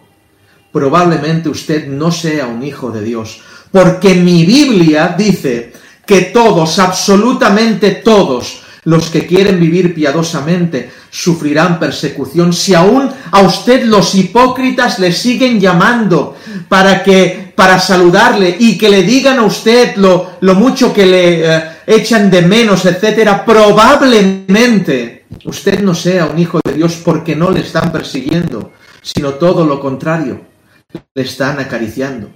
probablemente usted no sea un hijo de Dios. Porque mi Biblia dice que todos, absolutamente todos, los que quieren vivir piadosamente sufrirán persecución. Si aún a usted los hipócritas le siguen llamando para que para saludarle y que le digan a usted lo, lo mucho que le eh, echan de menos, etcétera, probablemente usted no sea un hijo de Dios porque no le están persiguiendo, sino todo lo contrario, le están acariciando.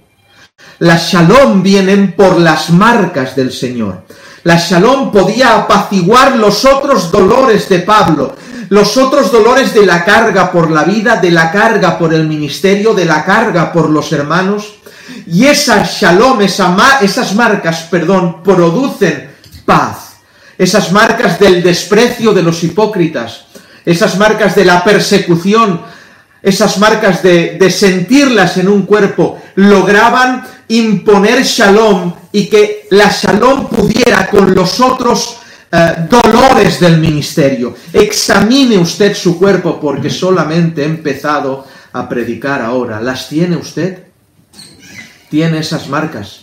Las shalom vienen por las marcas del Señor. La shalom podía apaciguar los otros dolores de Pablo, los otros dolores de la carga por la vida, de la carga por el ministerio, de la carga por los hermanos. Y esas shalom, esas marcas, perdón, producen paz. Esas marcas del desprecio de los hipócritas, esas marcas de la persecución, esas marcas de, de sentirlas en un cuerpo, lograban imponer shalom y que la shalom pudiera con los otros eh, dolores del ministerio. Examine usted su cuerpo porque solamente he empezado a predicar ahora. ¿Las tiene usted? Tiene esas marcas.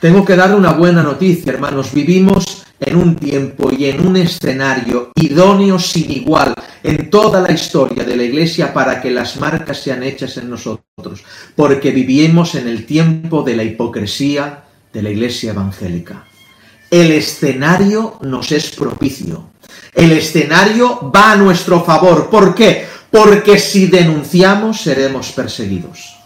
Tengo que darle una buena noticia, hermanos. Vivimos en un tiempo y en un escenario idóneo sin igual en toda la historia de la Iglesia para que las marcas sean hechas en nosotros, porque vivimos en el tiempo de la hipocresía de la Iglesia evangélica. El escenario nos es propicio. El escenario va a nuestro favor. ¿Por qué? Porque si denunciamos seremos perseguidos.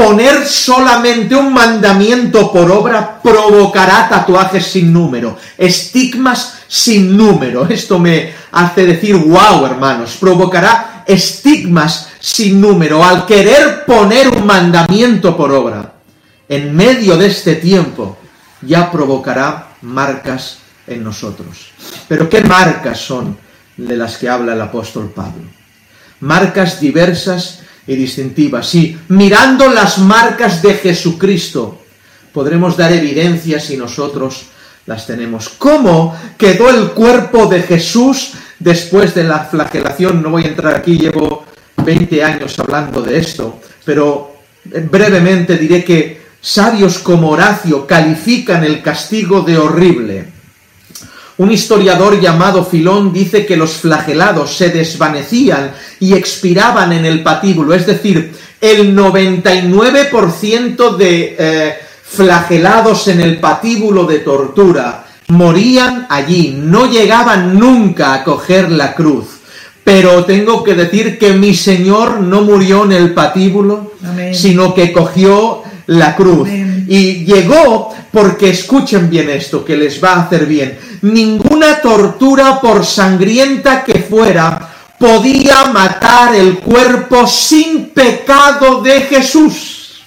Poner solamente un mandamiento por obra provocará tatuajes sin número, estigmas sin número. Esto me hace decir, wow, hermanos, provocará estigmas sin número al querer poner un mandamiento por obra. En medio de este tiempo ya provocará marcas en nosotros. Pero ¿qué marcas son de las que habla el apóstol Pablo? Marcas diversas y distintivas. Sí, mirando las marcas de Jesucristo, podremos dar evidencia si nosotros las tenemos. ¿Cómo quedó el cuerpo de Jesús después de la flagelación? No voy a entrar aquí, llevo 20 años hablando de esto, pero brevemente diré que sabios como Horacio califican el castigo de horrible. Un historiador llamado Filón dice que los flagelados se desvanecían y expiraban en el patíbulo, es decir, el 99% de eh, flagelados en el patíbulo de tortura morían allí, no llegaban nunca a coger la cruz. Pero tengo que decir que mi Señor no murió en el patíbulo, sino que cogió la cruz. Y llegó porque escuchen bien esto, que les va a hacer bien. Ninguna tortura, por sangrienta que fuera, podía matar el cuerpo sin pecado de Jesús.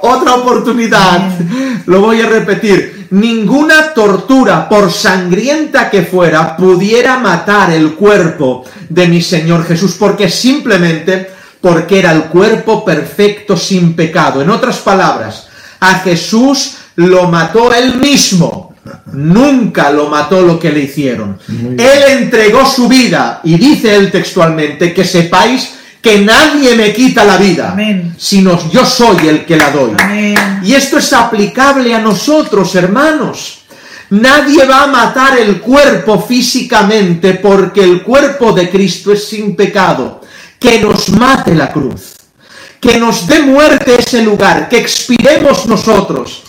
Otra oportunidad. Lo voy a repetir. Ninguna tortura, por sangrienta que fuera, pudiera matar el cuerpo de mi Señor Jesús, porque simplemente porque era el cuerpo perfecto sin pecado. En otras palabras, a Jesús lo mató él mismo. Nunca lo mató lo que le hicieron. Él entregó su vida y dice él textualmente que sepáis que nadie me quita la vida, Amén. sino yo soy el que la doy. Amén. Y esto es aplicable a nosotros, hermanos. Nadie va a matar el cuerpo físicamente porque el cuerpo de Cristo es sin pecado. Que nos mate la cruz. Que nos dé muerte ese lugar. Que expiremos nosotros.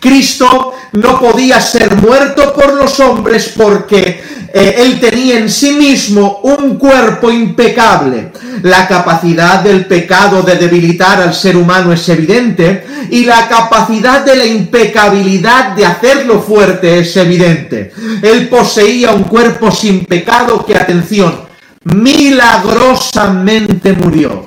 Cristo no podía ser muerto por los hombres porque eh, él tenía en sí mismo un cuerpo impecable. La capacidad del pecado de debilitar al ser humano es evidente y la capacidad de la impecabilidad de hacerlo fuerte es evidente. Él poseía un cuerpo sin pecado que, atención, milagrosamente murió.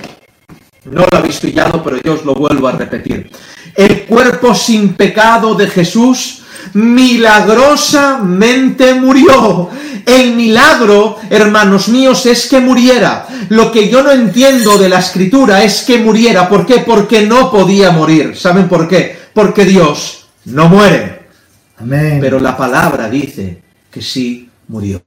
No lo habéis pillado, pero yo os lo vuelvo a repetir. El cuerpo sin pecado de Jesús milagrosamente murió. El milagro, hermanos míos, es que muriera. Lo que yo no entiendo de la escritura es que muriera. ¿Por qué? Porque no podía morir. ¿Saben por qué? Porque Dios no muere. Amén. Pero la palabra dice que sí murió.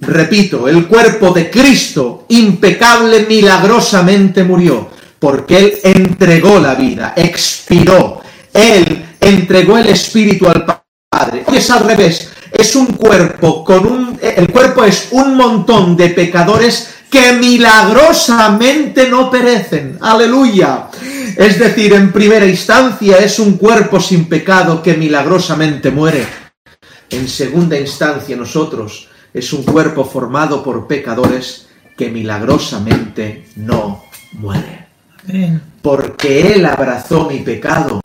Repito, el cuerpo de Cristo, impecable, milagrosamente murió, porque Él entregó la vida, expiró, Él entregó el Espíritu al Padre. Es al revés, es un cuerpo con un... El cuerpo es un montón de pecadores que milagrosamente no perecen. Aleluya. Es decir, en primera instancia es un cuerpo sin pecado que milagrosamente muere. En segunda instancia nosotros es un cuerpo formado por pecadores que milagrosamente no muere. Porque Él abrazó mi pecado,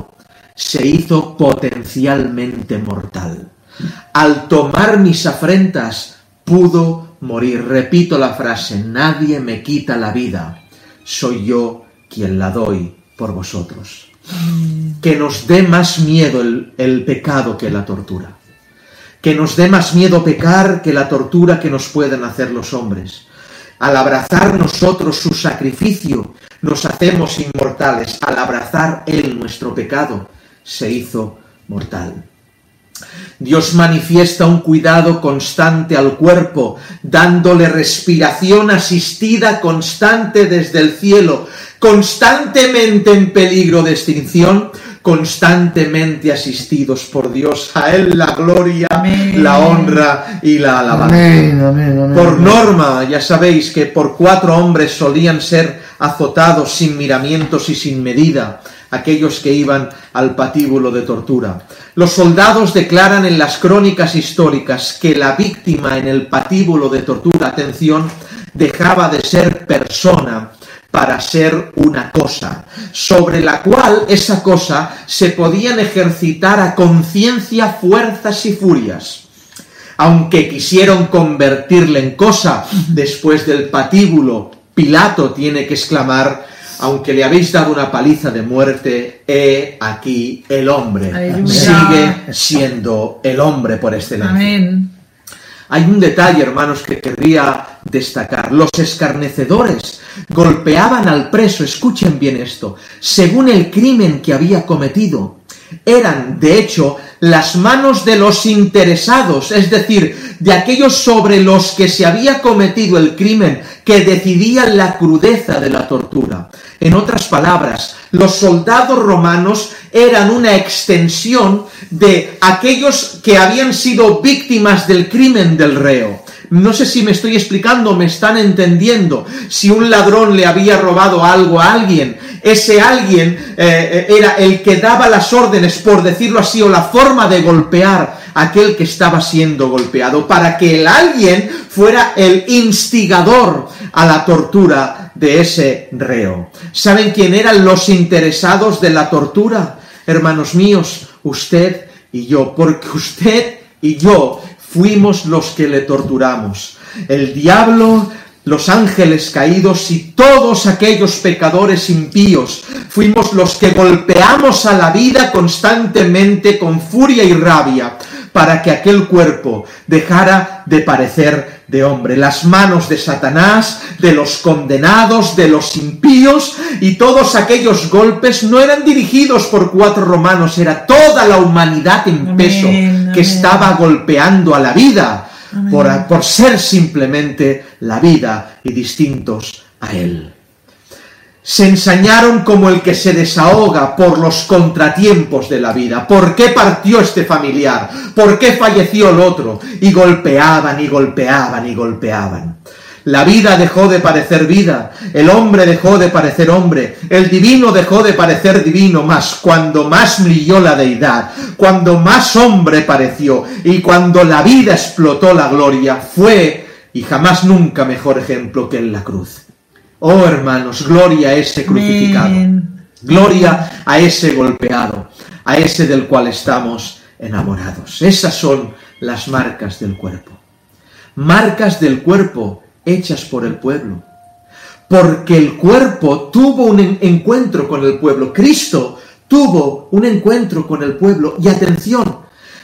se hizo potencialmente mortal. Al tomar mis afrentas, pudo morir. Repito la frase, nadie me quita la vida, soy yo quien la doy por vosotros. Que nos dé más miedo el, el pecado que la tortura que nos dé más miedo pecar que la tortura que nos pueden hacer los hombres. Al abrazar nosotros su sacrificio, nos hacemos inmortales. Al abrazar Él nuestro pecado, se hizo mortal. Dios manifiesta un cuidado constante al cuerpo, dándole respiración asistida constante desde el cielo, constantemente en peligro de extinción, constantemente asistidos por Dios. A Él la gloria, Amén. la honra y la alabanza. Amén, amén, amén. Por norma, ya sabéis que por cuatro hombres solían ser azotados sin miramientos y sin medida aquellos que iban al patíbulo de tortura. Los soldados declaran en las crónicas históricas que la víctima en el patíbulo de tortura, atención, dejaba de ser persona para ser una cosa, sobre la cual esa cosa se podían ejercitar a conciencia fuerzas y furias aunque quisieron convertirle en cosa después del patíbulo, Pilato tiene que exclamar, aunque le habéis dado una paliza de muerte, he aquí el hombre. Aleluya. Sigue <laughs> siendo el hombre por excelencia. Amén. Hay un detalle, hermanos, que querría destacar. Los escarnecedores golpeaban al preso, escuchen bien esto, según el crimen que había cometido. Eran, de hecho, las manos de los interesados, es decir, de aquellos sobre los que se había cometido el crimen, que decidían la crudeza de la tortura. En otras palabras, los soldados romanos eran una extensión de aquellos que habían sido víctimas del crimen del reo. No sé si me estoy explicando, me están entendiendo. Si un ladrón le había robado algo a alguien, ese alguien eh, era el que daba las órdenes, por decirlo así, o la forma de golpear a aquel que estaba siendo golpeado, para que el alguien fuera el instigador a la tortura de ese reo. ¿Saben quién eran los interesados de la tortura? Hermanos míos, usted y yo, porque usted y yo fuimos los que le torturamos. El diablo los ángeles caídos y todos aquellos pecadores impíos fuimos los que golpeamos a la vida constantemente con furia y rabia para que aquel cuerpo dejara de parecer de hombre. Las manos de Satanás, de los condenados, de los impíos y todos aquellos golpes no eran dirigidos por cuatro romanos, era toda la humanidad en peso que estaba golpeando a la vida por, por ser simplemente la vida y distintos a él. Se ensañaron como el que se desahoga por los contratiempos de la vida. ¿Por qué partió este familiar? ¿Por qué falleció el otro? Y golpeaban y golpeaban y golpeaban. La vida dejó de parecer vida, el hombre dejó de parecer hombre, el divino dejó de parecer divino, más cuando más brilló la deidad, cuando más hombre pareció y cuando la vida explotó la gloria, fue, y jamás nunca mejor ejemplo que en la cruz. Oh hermanos, gloria a ese crucificado, gloria a ese golpeado, a ese del cual estamos enamorados. Esas son las marcas del cuerpo. Marcas del cuerpo hechas por el pueblo. Porque el cuerpo tuvo un encuentro con el pueblo. Cristo tuvo un encuentro con el pueblo. Y atención,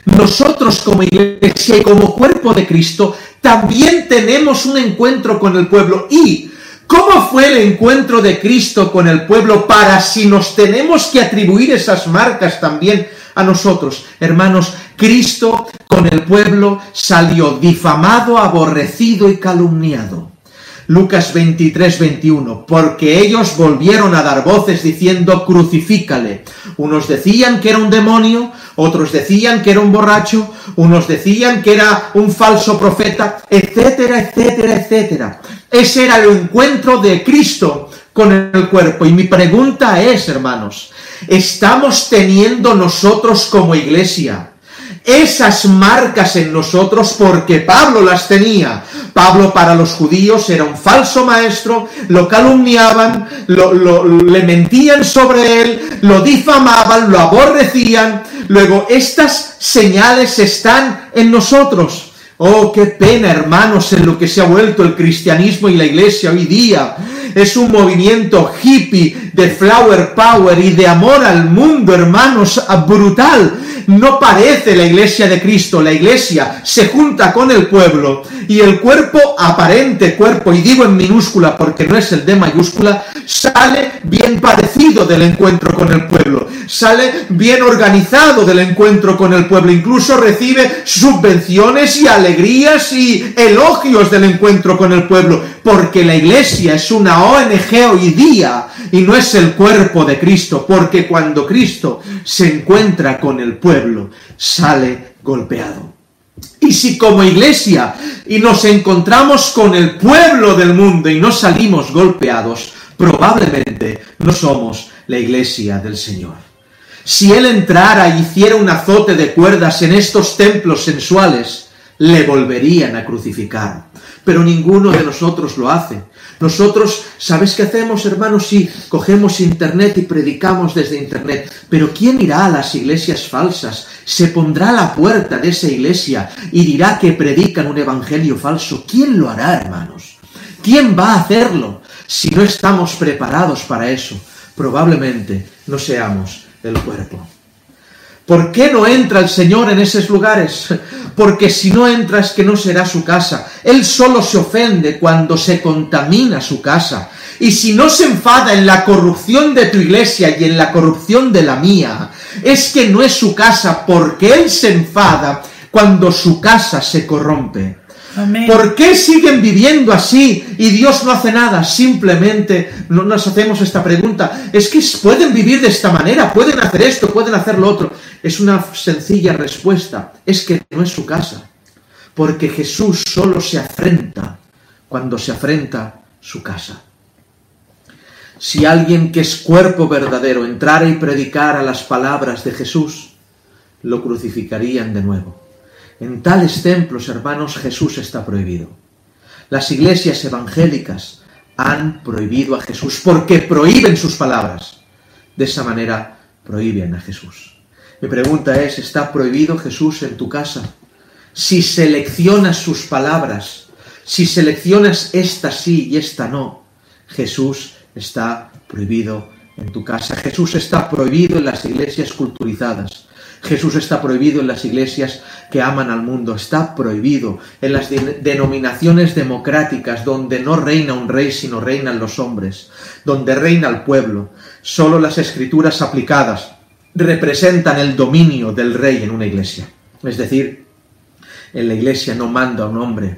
nosotros como iglesia y como cuerpo de Cristo también tenemos un encuentro con el pueblo. ¿Y cómo fue el encuentro de Cristo con el pueblo para si nos tenemos que atribuir esas marcas también a nosotros? Hermanos, Cristo con el pueblo salió difamado, aborrecido y calumniado. Lucas 23, 21, porque ellos volvieron a dar voces diciendo, crucifícale. Unos decían que era un demonio, otros decían que era un borracho, unos decían que era un falso profeta, etcétera, etcétera, etcétera. Ese era el encuentro de Cristo con el cuerpo. Y mi pregunta es, hermanos, ¿estamos teniendo nosotros como iglesia esas marcas en nosotros porque Pablo las tenía. Pablo para los judíos era un falso maestro, lo calumniaban, le mentían sobre él, lo difamaban, lo aborrecían. Luego, estas señales están en nosotros. Oh, qué pena, hermanos, en lo que se ha vuelto el cristianismo y la iglesia hoy día. Es un movimiento hippie de flower power y de amor al mundo, hermanos, brutal no parece la iglesia de Cristo. La iglesia se junta con el pueblo y el cuerpo, aparente cuerpo, y digo en minúscula porque no es el de mayúscula, sale bien parecido del encuentro con el pueblo. Sale bien organizado del encuentro con el pueblo. Incluso recibe subvenciones y alegrías y elogios del encuentro con el pueblo. Porque la iglesia es una ONG hoy día y no es el cuerpo de Cristo. Porque cuando Cristo se encuentra con el pueblo, sale golpeado. Y si como iglesia y nos encontramos con el pueblo del mundo y no salimos golpeados, probablemente no somos la iglesia del Señor. Si Él entrara y hiciera un azote de cuerdas en estos templos sensuales, le volverían a crucificar. Pero ninguno de nosotros lo hace. Nosotros, ¿sabes qué hacemos, hermanos? Sí, cogemos internet y predicamos desde internet. Pero ¿quién irá a las iglesias falsas? Se pondrá a la puerta de esa iglesia y dirá que predican un evangelio falso. ¿Quién lo hará, hermanos? ¿Quién va a hacerlo? Si no estamos preparados para eso, probablemente no seamos el cuerpo. ¿Por qué no entra el Señor en esos lugares? Porque si no entra es que no será su casa. Él solo se ofende cuando se contamina su casa. Y si no se enfada en la corrupción de tu iglesia y en la corrupción de la mía, es que no es su casa porque Él se enfada cuando su casa se corrompe. ¿Por qué siguen viviendo así y Dios no hace nada? Simplemente no nos hacemos esta pregunta. Es que pueden vivir de esta manera, pueden hacer esto, pueden hacer lo otro. Es una sencilla respuesta. Es que no es su casa. Porque Jesús solo se afrenta cuando se afrenta su casa. Si alguien que es cuerpo verdadero entrara y predicara las palabras de Jesús, lo crucificarían de nuevo. En tales templos, hermanos, Jesús está prohibido. Las iglesias evangélicas han prohibido a Jesús porque prohíben sus palabras. De esa manera prohíben a Jesús. Mi pregunta es, ¿está prohibido Jesús en tu casa? Si seleccionas sus palabras, Si seleccionas esta sí y esta no, Jesús está prohibido en tu casa. Jesús está prohibido en las iglesias culturizadas. Jesús está prohibido en las iglesias que aman al mundo. Está prohibido en las denominaciones democráticas donde no reina un rey sino reinan los hombres, donde reina el pueblo. Solo las escrituras aplicadas representan el dominio del rey en una iglesia. Es decir, en la iglesia no manda un hombre,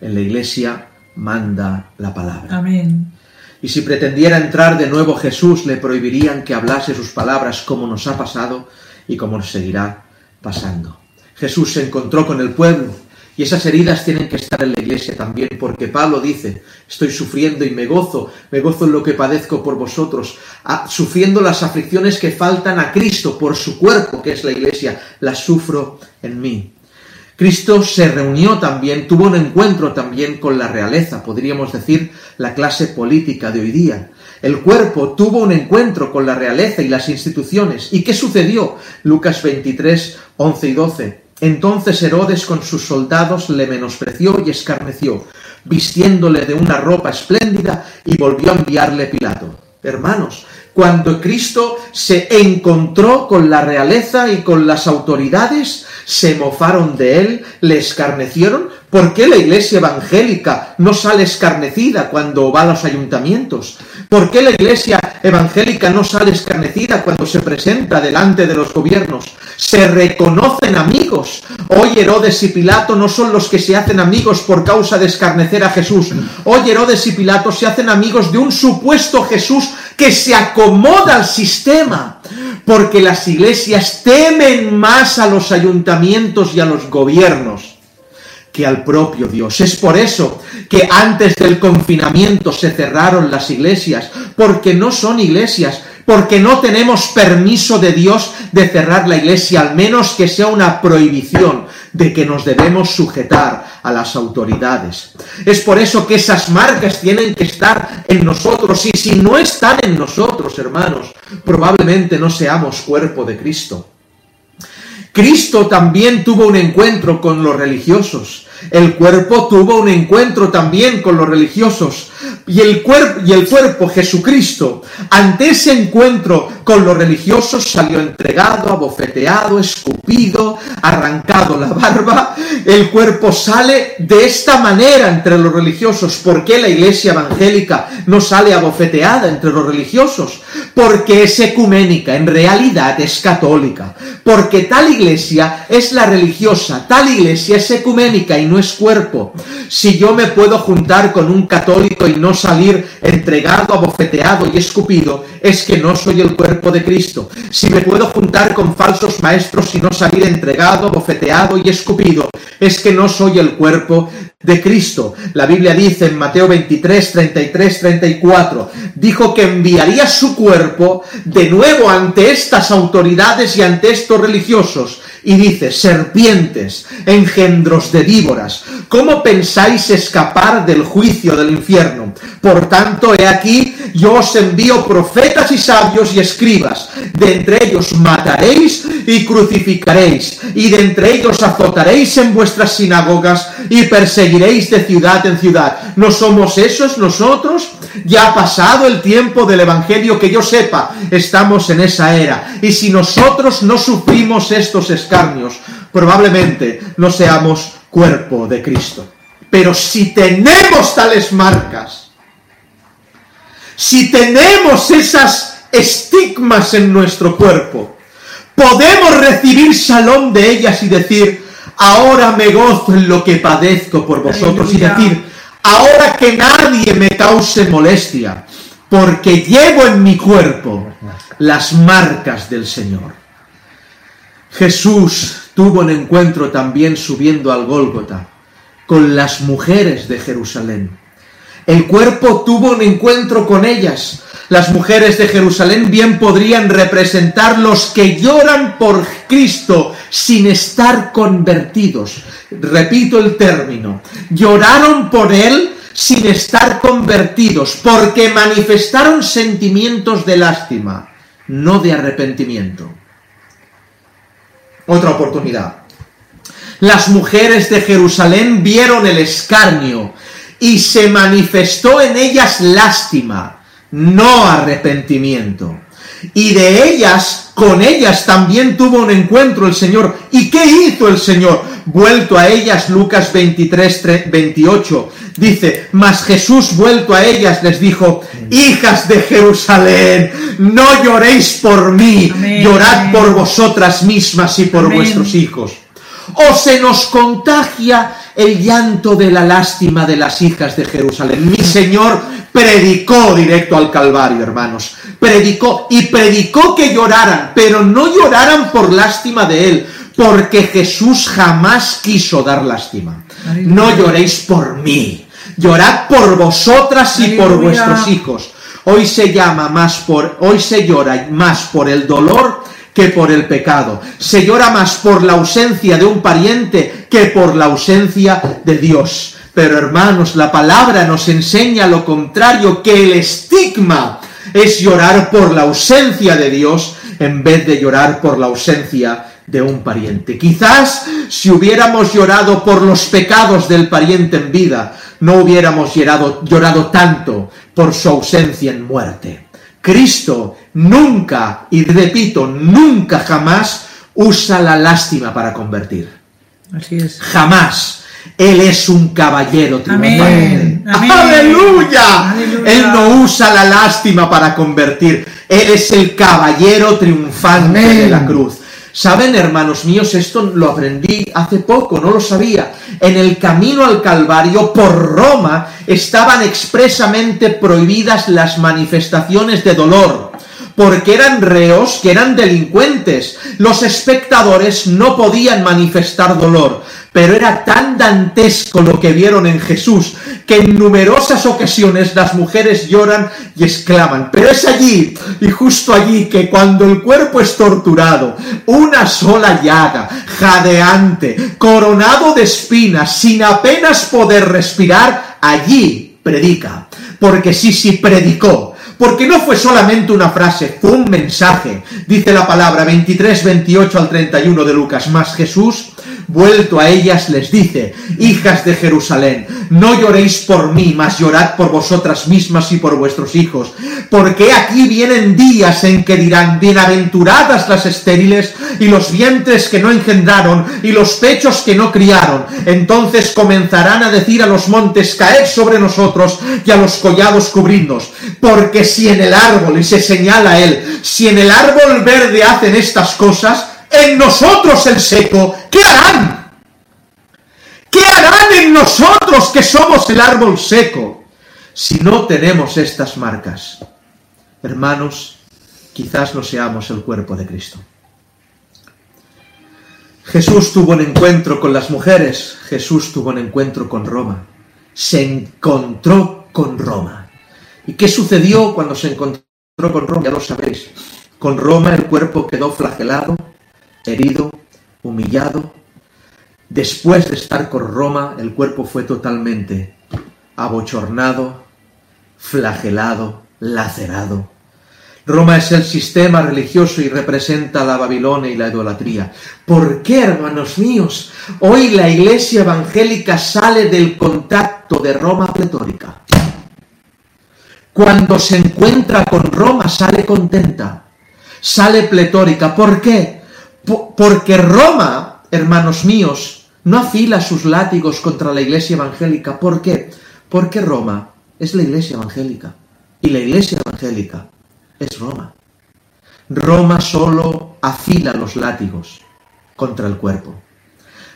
en la iglesia manda la palabra. Amén. Y si pretendiera entrar de nuevo Jesús, le prohibirían que hablase sus palabras como nos ha pasado y como seguirá pasando. Jesús se encontró con el pueblo y esas heridas tienen que estar en la iglesia también, porque Pablo dice, estoy sufriendo y me gozo, me gozo en lo que padezco por vosotros, sufriendo las aflicciones que faltan a Cristo por su cuerpo, que es la iglesia, las sufro en mí. Cristo se reunió también, tuvo un encuentro también con la realeza, podríamos decir la clase política de hoy día. El cuerpo tuvo un encuentro con la realeza y las instituciones. ¿Y qué sucedió? Lucas 23, 11 y 12. Entonces Herodes con sus soldados le menospreció y escarneció, vistiéndole de una ropa espléndida y volvió a enviarle Pilato. Hermanos, cuando Cristo se encontró con la realeza y con las autoridades, se mofaron de él, le escarnecieron. ¿Por qué la iglesia evangélica no sale escarnecida cuando va a los ayuntamientos? ¿Por qué la iglesia evangélica no sale escarnecida cuando se presenta delante de los gobiernos? Se reconocen amigos. Hoy Herodes y Pilato no son los que se hacen amigos por causa de escarnecer a Jesús. Hoy Herodes y Pilato se hacen amigos de un supuesto Jesús que se acomoda al sistema, porque las iglesias temen más a los ayuntamientos y a los gobiernos que al propio Dios. Es por eso que antes del confinamiento se cerraron las iglesias, porque no son iglesias, porque no tenemos permiso de Dios de cerrar la iglesia, al menos que sea una prohibición de que nos debemos sujetar a las autoridades. Es por eso que esas marcas tienen que estar en nosotros y si no están en nosotros, hermanos, probablemente no seamos cuerpo de Cristo. Cristo también tuvo un encuentro con los religiosos. El cuerpo tuvo un encuentro también con los religiosos. Y el, cuerpo, y el cuerpo, Jesucristo, ante ese encuentro con los religiosos, salió entregado, abofeteado, escupido, arrancado la barba. El cuerpo sale de esta manera entre los religiosos. ¿Por qué la iglesia evangélica no sale abofeteada entre los religiosos? Porque es ecuménica, en realidad es católica. Porque tal iglesia es la religiosa, tal iglesia es ecuménica y no es cuerpo. Si yo me puedo juntar con un católico y no salir entregado, abofeteado y escupido, es que no soy el cuerpo de Cristo. Si me puedo juntar con falsos maestros y no salir entregado, abofeteado y escupido, es que no soy el cuerpo de Cristo. La Biblia dice en Mateo 23, 33, 34, dijo que enviaría su cuerpo de nuevo ante estas autoridades y ante estos religiosos. Y dice, serpientes, engendros de víboras, ¿cómo pensáis escapar del juicio del infierno? Por tanto, he aquí, yo os envío profetas y sabios y escribas. De entre ellos mataréis y crucificaréis, y de entre ellos azotaréis en vuestras sinagogas y perseguiréis de ciudad en ciudad. ¿No somos esos nosotros? Ya ha pasado el tiempo del Evangelio que yo sepa, estamos en esa era. Y si nosotros no sufrimos estos escarnios, probablemente no seamos cuerpo de Cristo. Pero si tenemos tales marcas, si tenemos esas estigmas en nuestro cuerpo, podemos recibir salón de ellas y decir, ahora me gozo en lo que padezco por vosotros y decir, ahora que nadie me cause molestia, porque llevo en mi cuerpo las marcas del Señor. Jesús tuvo un encuentro también subiendo al Gólgota con las mujeres de Jerusalén. El cuerpo tuvo un encuentro con ellas. Las mujeres de Jerusalén bien podrían representar los que lloran por Cristo sin estar convertidos. Repito el término. Lloraron por Él sin estar convertidos, porque manifestaron sentimientos de lástima, no de arrepentimiento. Otra oportunidad. Las mujeres de Jerusalén vieron el escarnio y se manifestó en ellas lástima, no arrepentimiento. Y de ellas, con ellas también tuvo un encuentro el Señor. ¿Y qué hizo el Señor? Vuelto a ellas, Lucas 23, 28, dice, mas Jesús vuelto a ellas les dijo, hijas de Jerusalén, no lloréis por mí, Amén. llorad por vosotras mismas y por Amén. vuestros hijos. O se nos contagia el llanto de la lástima de las hijas de Jerusalén. Mi Señor predicó directo al Calvario, hermanos. Predicó y predicó que lloraran, pero no lloraran por lástima de Él, porque Jesús jamás quiso dar lástima. No lloréis por mí, llorad por vosotras y por vuestros hijos. Hoy se llama más por, hoy se llora más por el dolor que por el pecado. Se llora más por la ausencia de un pariente que por la ausencia de Dios. Pero hermanos, la palabra nos enseña lo contrario, que el estigma es llorar por la ausencia de Dios en vez de llorar por la ausencia de un pariente. Quizás si hubiéramos llorado por los pecados del pariente en vida, no hubiéramos llorado, llorado tanto por su ausencia en muerte. Cristo nunca, y repito, nunca jamás usa la lástima para convertir. Así es. Jamás. Él es un caballero triunfante. ¡Aleluya! Aleluya. Él no usa la lástima para convertir. Él es el caballero triunfante Amén. de la cruz. Saben, hermanos míos, esto lo aprendí hace poco, no lo sabía. En el camino al Calvario por Roma estaban expresamente prohibidas las manifestaciones de dolor porque eran reos, que eran delincuentes. Los espectadores no podían manifestar dolor, pero era tan dantesco lo que vieron en Jesús, que en numerosas ocasiones las mujeres lloran y exclaman, pero es allí y justo allí que cuando el cuerpo es torturado, una sola llaga, jadeante, coronado de espinas, sin apenas poder respirar, allí predica. Porque sí, sí, predicó. Porque no fue solamente una frase, fue un mensaje. Dice la palabra 23, 28 al 31 de Lucas. Más Jesús, vuelto a ellas, les dice, hijas de Jerusalén, no lloréis por mí, mas llorad por vosotras mismas y por vuestros hijos. Porque aquí vienen días en que dirán, bienaventuradas las estériles y los vientres que no engendraron y los pechos que no criaron. Entonces comenzarán a decir a los montes, caed sobre nosotros y a los collados cubridnos. Porque si en el árbol, y se señala él, si en el árbol verde hacen estas cosas, en nosotros el seco, ¿qué harán? ¿Qué harán en nosotros que somos el árbol seco si no tenemos estas marcas? Hermanos, quizás no seamos el cuerpo de Cristo. Jesús tuvo un encuentro con las mujeres, Jesús tuvo un encuentro con Roma, se encontró con Roma. ¿Y qué sucedió cuando se encontró con Roma? Ya lo sabéis. Con Roma el cuerpo quedó flagelado, herido, humillado. Después de estar con Roma, el cuerpo fue totalmente abochornado, flagelado, lacerado. Roma es el sistema religioso y representa la Babilonia y la idolatría. ¿Por qué, hermanos míos? Hoy la iglesia evangélica sale del contacto de Roma pletórica. Cuando se encuentra con Roma sale contenta, sale pletórica. ¿Por qué? Po- Porque Roma, hermanos míos, no afila sus látigos contra la iglesia evangélica. ¿Por qué? Porque Roma es la iglesia evangélica. Y la iglesia evangélica es Roma. Roma solo afila los látigos contra el cuerpo.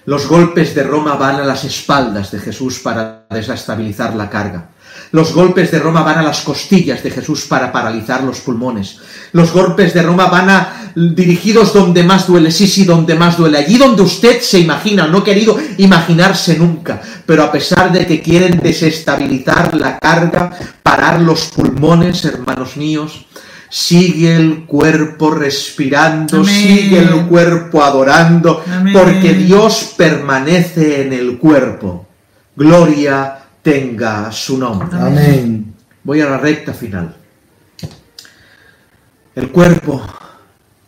Los golpes de Roma van a las espaldas de Jesús para desestabilizar la carga. Los golpes de Roma van a las costillas de Jesús para paralizar los pulmones. Los golpes de Roma van a dirigidos donde más duele, sí, sí, donde más duele, allí donde usted se imagina, no ha querido imaginarse nunca, pero a pesar de que quieren desestabilizar la carga, parar los pulmones, hermanos míos, sigue el cuerpo respirando, Amén. sigue el cuerpo adorando, Amén. porque Dios permanece en el cuerpo. Gloria tenga su nombre. Amén. Voy a la recta final. El cuerpo,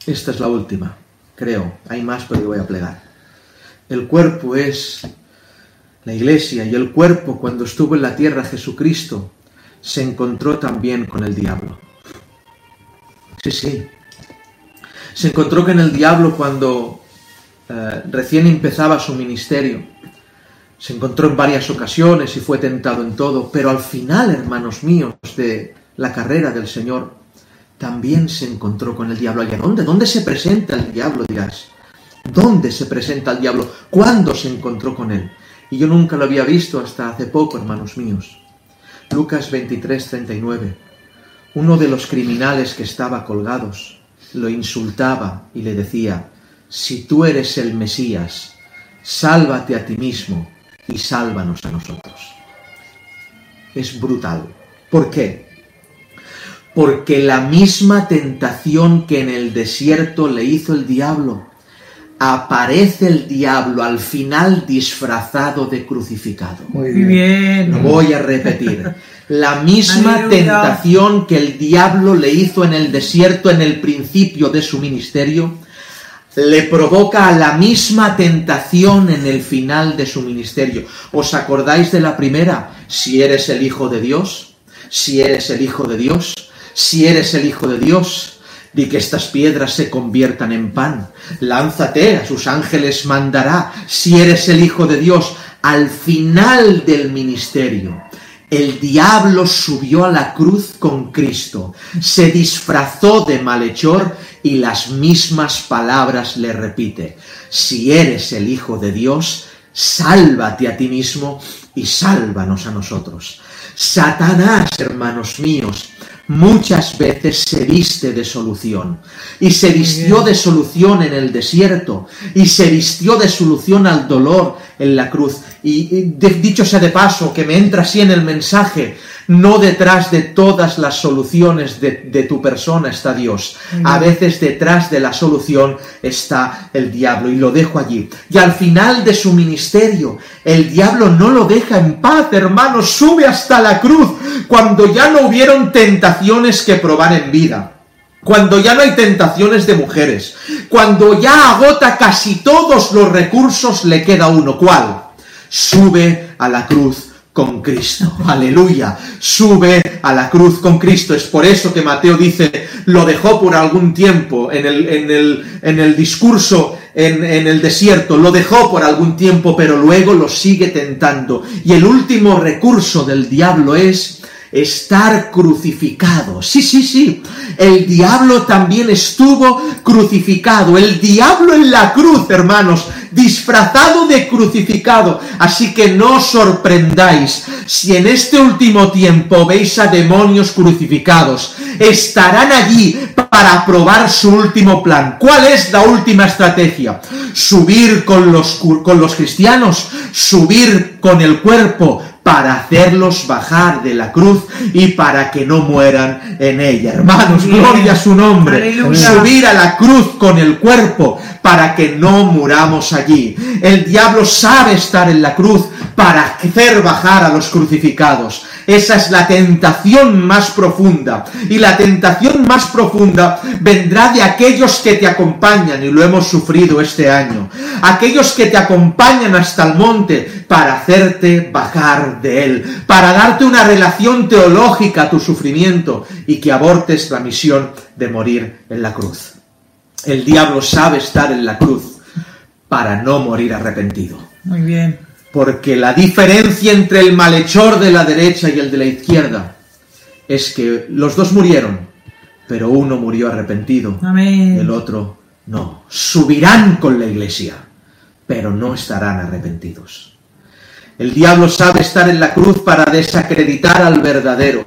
esta es la última, creo. Hay más, pero yo voy a plegar. El cuerpo es la iglesia y el cuerpo cuando estuvo en la tierra Jesucristo se encontró también con el diablo. Sí, sí. Se encontró con el diablo cuando eh, recién empezaba su ministerio. Se encontró en varias ocasiones y fue tentado en todo, pero al final, hermanos míos, de la carrera del Señor, también se encontró con el diablo. ¿Y a dónde? ¿Dónde se presenta el diablo? Dirás. ¿Dónde se presenta el diablo? ¿Cuándo se encontró con él? Y yo nunca lo había visto hasta hace poco, hermanos míos. Lucas 23, 39. Uno de los criminales que estaba colgados lo insultaba y le decía, si tú eres el Mesías, sálvate a ti mismo y sálvanos a nosotros. Es brutal. ¿Por qué? Porque la misma tentación que en el desierto le hizo el diablo, aparece el diablo al final disfrazado de crucificado. Muy bien. Lo voy a repetir. La misma Aleluya. tentación que el diablo le hizo en el desierto en el principio de su ministerio, le provoca la misma tentación en el final de su ministerio. ¿Os acordáis de la primera? Si eres el Hijo de Dios, si eres el Hijo de Dios, si eres el Hijo de Dios, di que estas piedras se conviertan en pan. Lánzate, a sus ángeles mandará, si eres el Hijo de Dios. Al final del ministerio, el diablo subió a la cruz con Cristo, se disfrazó de malhechor y las mismas palabras le repite. Si eres el Hijo de Dios, sálvate a ti mismo y sálvanos a nosotros. Satanás, hermanos míos, muchas veces se viste de solución. Y se vistió de solución en el desierto. Y se vistió de solución al dolor en la cruz. Y, y de- dicho sea de paso, que me entra así en el mensaje, no detrás de todas las soluciones de, de tu persona está Dios. A veces detrás de la solución está el diablo. Y lo dejo allí. Y al final de su ministerio, el diablo no lo deja en paz, hermanos. Sube hasta la cruz cuando ya no hubieron tentaciones que probar en vida. Cuando ya no hay tentaciones de mujeres, cuando ya agota casi todos los recursos, le queda uno. ¿Cuál? Sube a la cruz con Cristo. Aleluya. Sube a la cruz con Cristo. Es por eso que Mateo dice, lo dejó por algún tiempo en el, en el, en el discurso en, en el desierto, lo dejó por algún tiempo, pero luego lo sigue tentando. Y el último recurso del diablo es estar crucificado. Sí, sí, sí. El diablo también estuvo crucificado. El diablo en la cruz, hermanos, disfrazado de crucificado. Así que no os sorprendáis si en este último tiempo veis a demonios crucificados. Estarán allí para probar su último plan. ¿Cuál es la última estrategia? Subir con los, con los cristianos, subir con el cuerpo para hacerlos bajar de la cruz y para que no mueran en ella. Hermanos, Bien. gloria a su nombre. Aleluya. Subir a la cruz con el cuerpo para que no muramos allí. El diablo sabe estar en la cruz para hacer bajar a los crucificados. Esa es la tentación más profunda. Y la tentación más profunda vendrá de aquellos que te acompañan, y lo hemos sufrido este año. Aquellos que te acompañan hasta el monte para hacerte bajar de él, para darte una relación teológica a tu sufrimiento y que abortes la misión de morir en la cruz. El diablo sabe estar en la cruz para no morir arrepentido. Muy bien. Porque la diferencia entre el malhechor de la derecha y el de la izquierda es que los dos murieron, pero uno murió arrepentido, Amén. el otro no. Subirán con la iglesia, pero no estarán arrepentidos. El diablo sabe estar en la cruz para desacreditar al verdadero.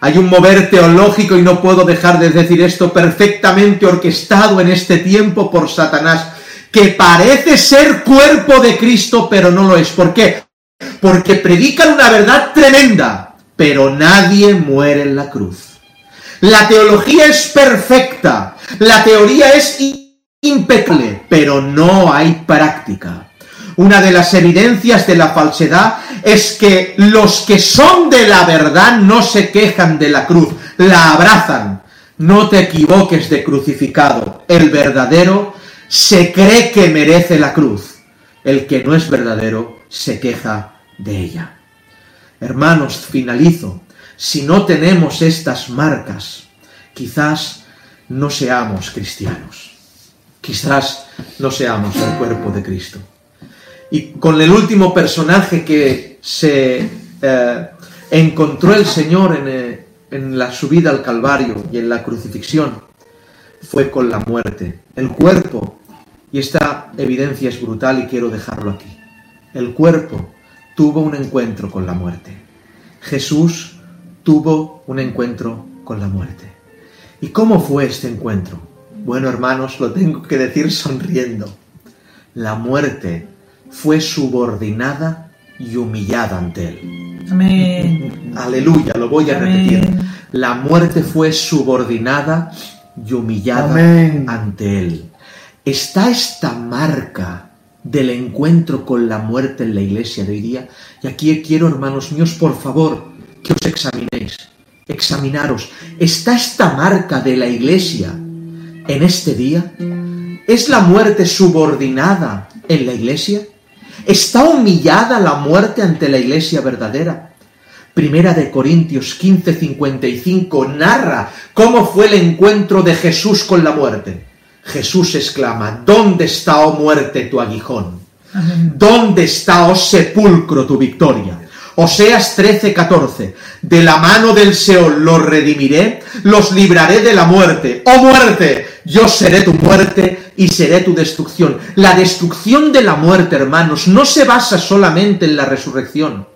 Hay un mover teológico, y no puedo dejar de decir esto, perfectamente orquestado en este tiempo por Satanás, que parece ser cuerpo de Cristo, pero no lo es. ¿Por qué? Porque predican una verdad tremenda, pero nadie muere en la cruz. La teología es perfecta, la teoría es impecable, pero no hay práctica. Una de las evidencias de la falsedad es que los que son de la verdad no se quejan de la cruz, la abrazan. No te equivoques de crucificado. El verdadero se cree que merece la cruz, El que no es verdadero se queja de ella. Hermanos, finalizo. Si no tenemos estas marcas, quizás no seamos cristianos. Quizás no seamos el cuerpo de Cristo. Y con el último personaje que se eh, encontró el Señor en, eh, en la subida al Calvario y en la crucifixión, fue con la muerte. El cuerpo, y esta evidencia es brutal y quiero dejarlo aquí, el cuerpo tuvo un encuentro con la muerte. Jesús tuvo un encuentro con la muerte. ¿Y cómo fue este encuentro? Bueno, hermanos, lo tengo que decir sonriendo. La muerte fue subordinada y humillada ante él. Amén. <laughs> Aleluya, lo voy a Amén. repetir. La muerte fue subordinada y humillada Amén. ante él. Está esta marca del encuentro con la muerte en la iglesia de hoy día. Y aquí quiero, hermanos míos, por favor, que os examinéis. Examinaros. ¿Está esta marca de la iglesia en este día? ¿Es la muerte subordinada en la iglesia? ¿Está humillada la muerte ante la iglesia verdadera? Primera de Corintios 15, 55 narra cómo fue el encuentro de Jesús con la muerte. Jesús exclama, ¿dónde está, oh muerte, tu aguijón? ¿Dónde está, oh sepulcro, tu victoria? Oseas 13, 14. De la mano del Seol los redimiré, los libraré de la muerte. Oh muerte, yo seré tu muerte y seré tu destrucción. La destrucción de la muerte, hermanos, no se basa solamente en la resurrección.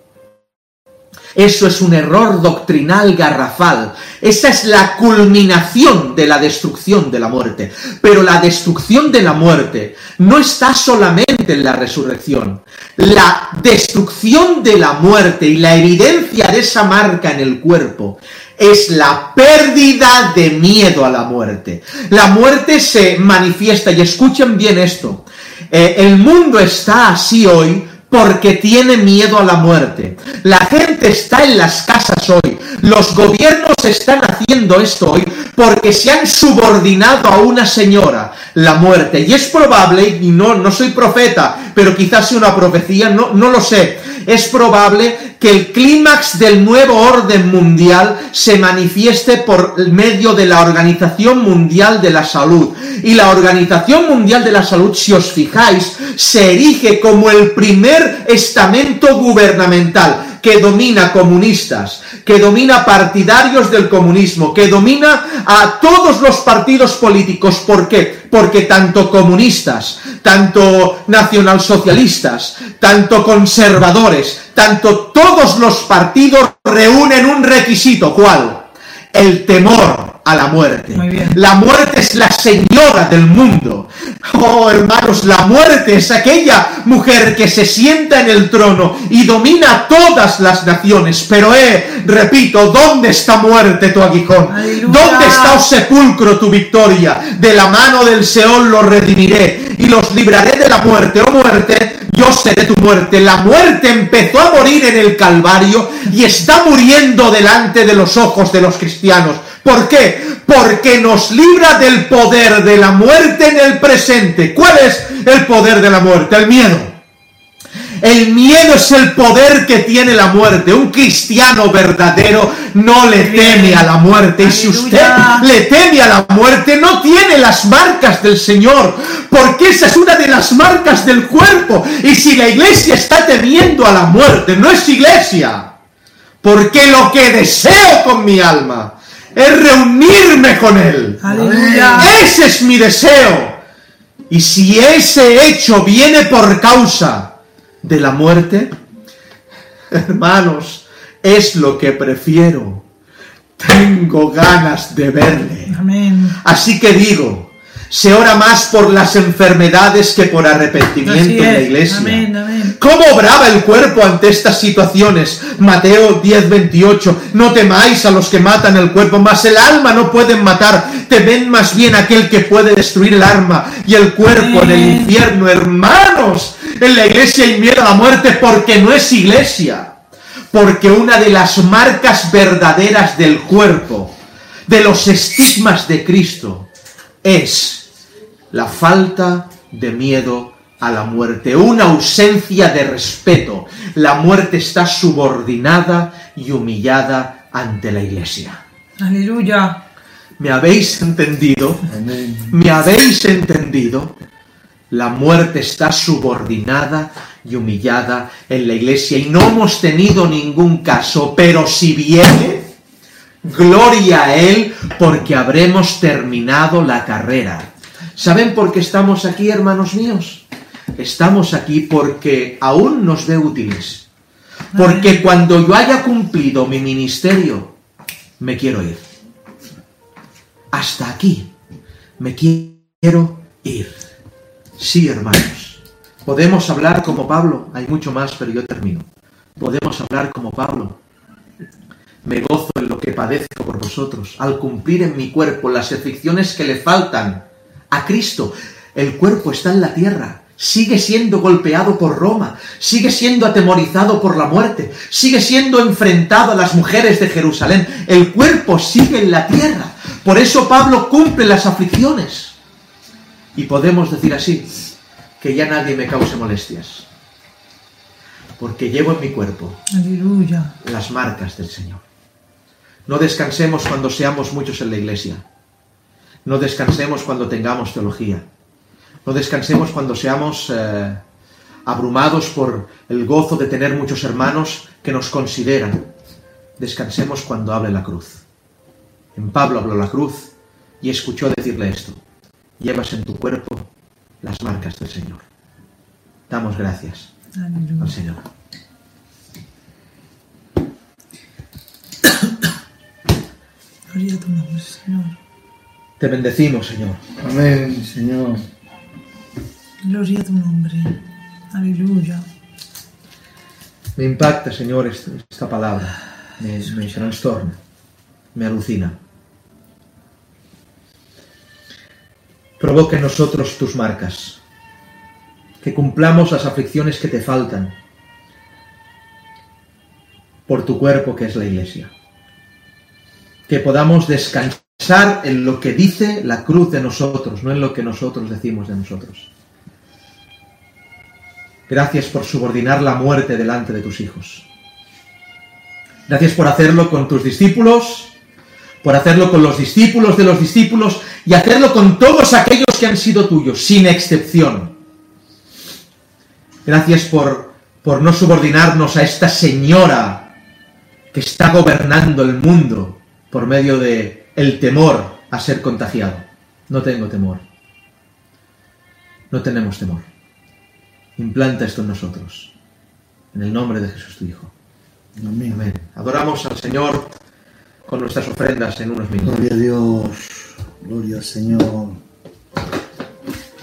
Eso es un error doctrinal garrafal. Esa es la culminación de la destrucción de la muerte. Pero la destrucción de la muerte no está solamente en la resurrección. La destrucción de la muerte y la evidencia de esa marca en el cuerpo es la pérdida de miedo a la muerte. La muerte se manifiesta, y escuchen bien esto, eh, el mundo está así hoy porque tiene miedo a la muerte. La gente está en las casas hoy. Los gobiernos están haciendo esto hoy porque se han subordinado a una señora, la muerte. Y es probable, y no, no soy profeta, pero quizás sea una profecía, no, no lo sé. Es probable que el clímax del nuevo orden mundial se manifieste por medio de la Organización Mundial de la Salud. Y la Organización Mundial de la Salud, si os fijáis, se erige como el primer estamento gubernamental que domina comunistas, que domina partidarios del comunismo, que domina a todos los partidos políticos. ¿Por qué? Porque tanto comunistas, tanto nacionalsocialistas, tanto conservadores, tanto todos los partidos reúnen un requisito. ¿Cuál? El temor a la muerte. Muy bien. La muerte es la señora del mundo. Oh, hermanos, la muerte es aquella mujer que se sienta en el trono y domina todas las naciones. Pero, eh, repito, ¿dónde está muerte tu aguijón? Aleluya. ¿Dónde está, oh sepulcro, tu victoria? De la mano del Seol los redimiré y los libraré de la muerte. Oh muerte, yo seré tu muerte. La muerte empezó a morir en el Calvario y está muriendo delante de los ojos de los cristianos. ¿Por qué? Porque nos libra del poder de la muerte en el presente. ¿Cuál es el poder de la muerte? El miedo. El miedo es el poder que tiene la muerte. Un cristiano verdadero no le teme a la muerte. Y si usted le teme a la muerte, no tiene las marcas del Señor. Porque esa es una de las marcas del cuerpo. Y si la iglesia está temiendo a la muerte, no es iglesia. Porque lo que deseo con mi alma es reunirme con Él. Aleluya. Ese es mi deseo. Y si ese hecho viene por causa de la muerte, <laughs> hermanos, es lo que prefiero. Tengo ganas de verle. Amén. Así que digo, se ora más por las enfermedades que por arrepentimiento en la es. iglesia. Amén, amén. ¿Cómo obraba el cuerpo ante estas situaciones? Mateo 10, 28. No temáis a los que matan el cuerpo, mas el alma no pueden matar. Temed más bien aquel que puede destruir el alma y el cuerpo en el infierno. Hermanos, en la iglesia hay miedo a la muerte porque no es iglesia. Porque una de las marcas verdaderas del cuerpo, de los estigmas de Cristo, es la falta de miedo a la muerte, una ausencia de respeto. La muerte está subordinada y humillada ante la iglesia. Aleluya. ¿Me habéis entendido? ¿Me habéis entendido? La muerte está subordinada y humillada en la iglesia y no hemos tenido ningún caso, pero si viene, gloria a Él porque habremos terminado la carrera. ¿Saben por qué estamos aquí, hermanos míos? Estamos aquí porque aún nos ve útiles. Porque cuando yo haya cumplido mi ministerio, me quiero ir. Hasta aquí me quiero ir. Sí, hermanos. Podemos hablar como Pablo. Hay mucho más, pero yo termino. Podemos hablar como Pablo. Me gozo en lo que padezco por vosotros, al cumplir en mi cuerpo las aflicciones que le faltan a Cristo. El cuerpo está en la tierra, sigue siendo golpeado por Roma, sigue siendo atemorizado por la muerte, sigue siendo enfrentado a las mujeres de Jerusalén. El cuerpo sigue en la tierra. Por eso Pablo cumple las aflicciones. Y podemos decir así, que ya nadie me cause molestias. Porque llevo en mi cuerpo Aleluya. las marcas del Señor. No descansemos cuando seamos muchos en la iglesia. No descansemos cuando tengamos teología. No descansemos cuando seamos eh, abrumados por el gozo de tener muchos hermanos que nos consideran. Descansemos cuando hable la cruz. En Pablo habló la cruz y escuchó decirle esto. Llevas en tu cuerpo las marcas del Señor. Damos gracias Aleluya. al Señor. Gloria a tu nombre, Señor. Te bendecimos, Señor. Amén, Señor. Gloria a tu nombre. Aleluya. Me impacta, Señor, esta, esta palabra. Me, me trastorna. Me alucina. Provoca en nosotros tus marcas. Que cumplamos las aflicciones que te faltan. Por tu cuerpo que es la iglesia. Que podamos descansar en lo que dice la cruz de nosotros, no en lo que nosotros decimos de nosotros. Gracias por subordinar la muerte delante de tus hijos. Gracias por hacerlo con tus discípulos, por hacerlo con los discípulos de los discípulos y hacerlo con todos aquellos que han sido tuyos, sin excepción. Gracias por, por no subordinarnos a esta señora que está gobernando el mundo por medio de el temor a ser contagiado. No tengo temor. No tenemos temor. Implanta esto en nosotros. En el nombre de Jesús tu Hijo. Amén. Amén. Adoramos al Señor con nuestras ofrendas en unos minutos. Gloria a Dios. Gloria al Señor.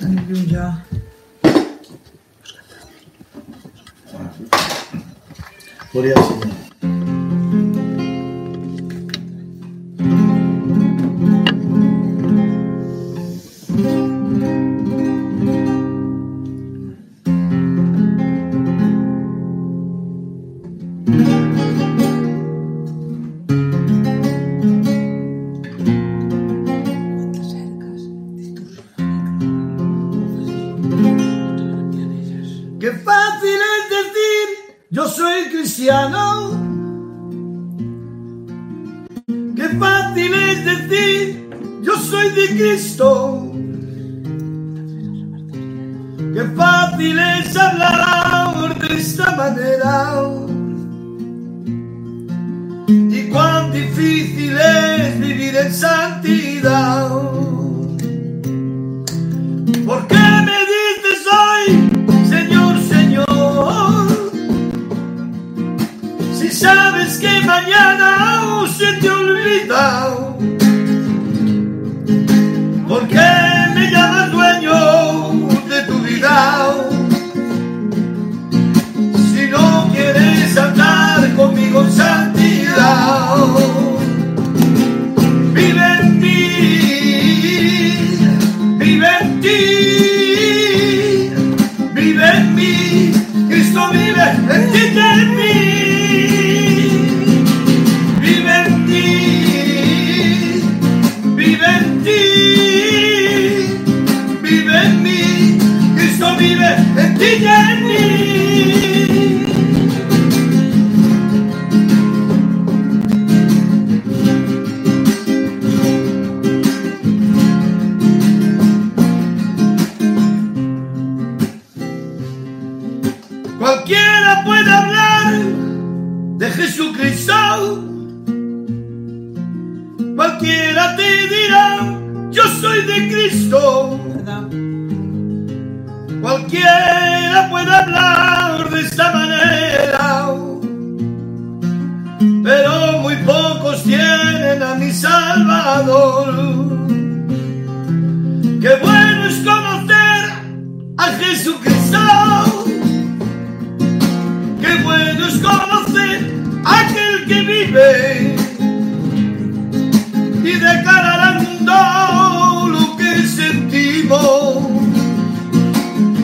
Aleluya. Gloria al Señor. Jesucristo. Qué bueno es conocer aquel que vive y declarar al mundo lo que sentimos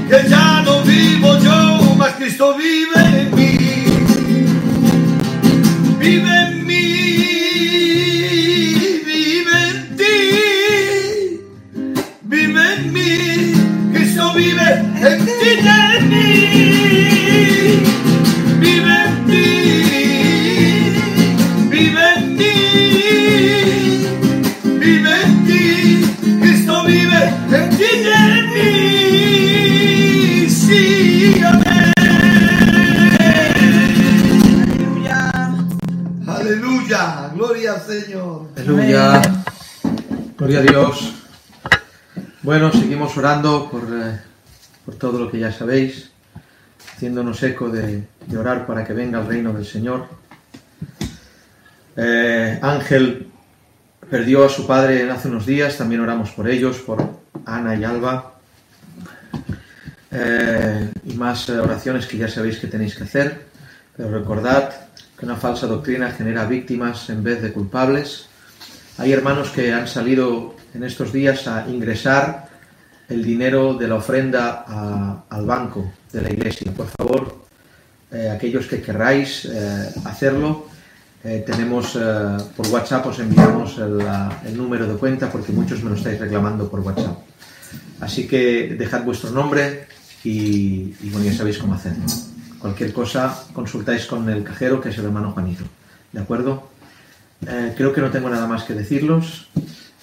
que ya no vivo yo, mas Cristo vive. Orando por, eh, por todo lo que ya sabéis, haciéndonos eco de, de orar para que venga el reino del Señor. Eh, Ángel perdió a su padre hace unos días, también oramos por ellos, por Ana y Alba. Eh, y más eh, oraciones que ya sabéis que tenéis que hacer, pero recordad que una falsa doctrina genera víctimas en vez de culpables. Hay hermanos que han salido en estos días a ingresar el dinero de la ofrenda al banco de la iglesia. Por favor, eh, aquellos que querráis eh, hacerlo, eh, tenemos por WhatsApp, os enviamos el, número de cuenta porque muchos me lo estáis reclamando por WhatsApp. Así que dejad vuestro nombre y, bueno, ya sabéis cómo hacerlo. Cualquier cosa, consultáis con el cajero, que es el hermano Juanito. ¿De acuerdo? Creo que no tengo nada más que decirlos.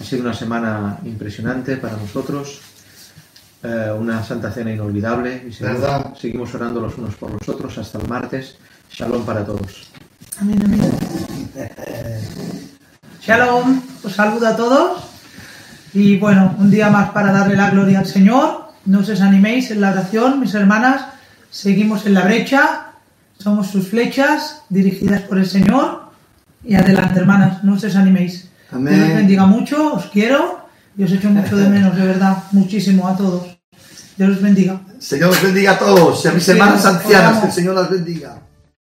Ha sido una semana impresionante para nosotros. Eh, una Santa Cena inolvidable. Y seguimos, ¿Verdad? seguimos orando los unos por los otros hasta el martes. Shalom para todos. Amén, amén. Shalom, os saludo a todos. Y bueno, un día más para darle la gloria al Señor. No os desaniméis en la oración, mis hermanas. Seguimos en la brecha. Somos sus flechas dirigidas por el Señor. Y adelante, hermanas, no os desaniméis. Amén. Dios os bendiga mucho, os quiero y os echo mucho de menos, de verdad, muchísimo a todos. Dios os bendiga. Señor os bendiga a todos y a mis Sí, hermanas oramos. ancianas, que el Señor las bendiga.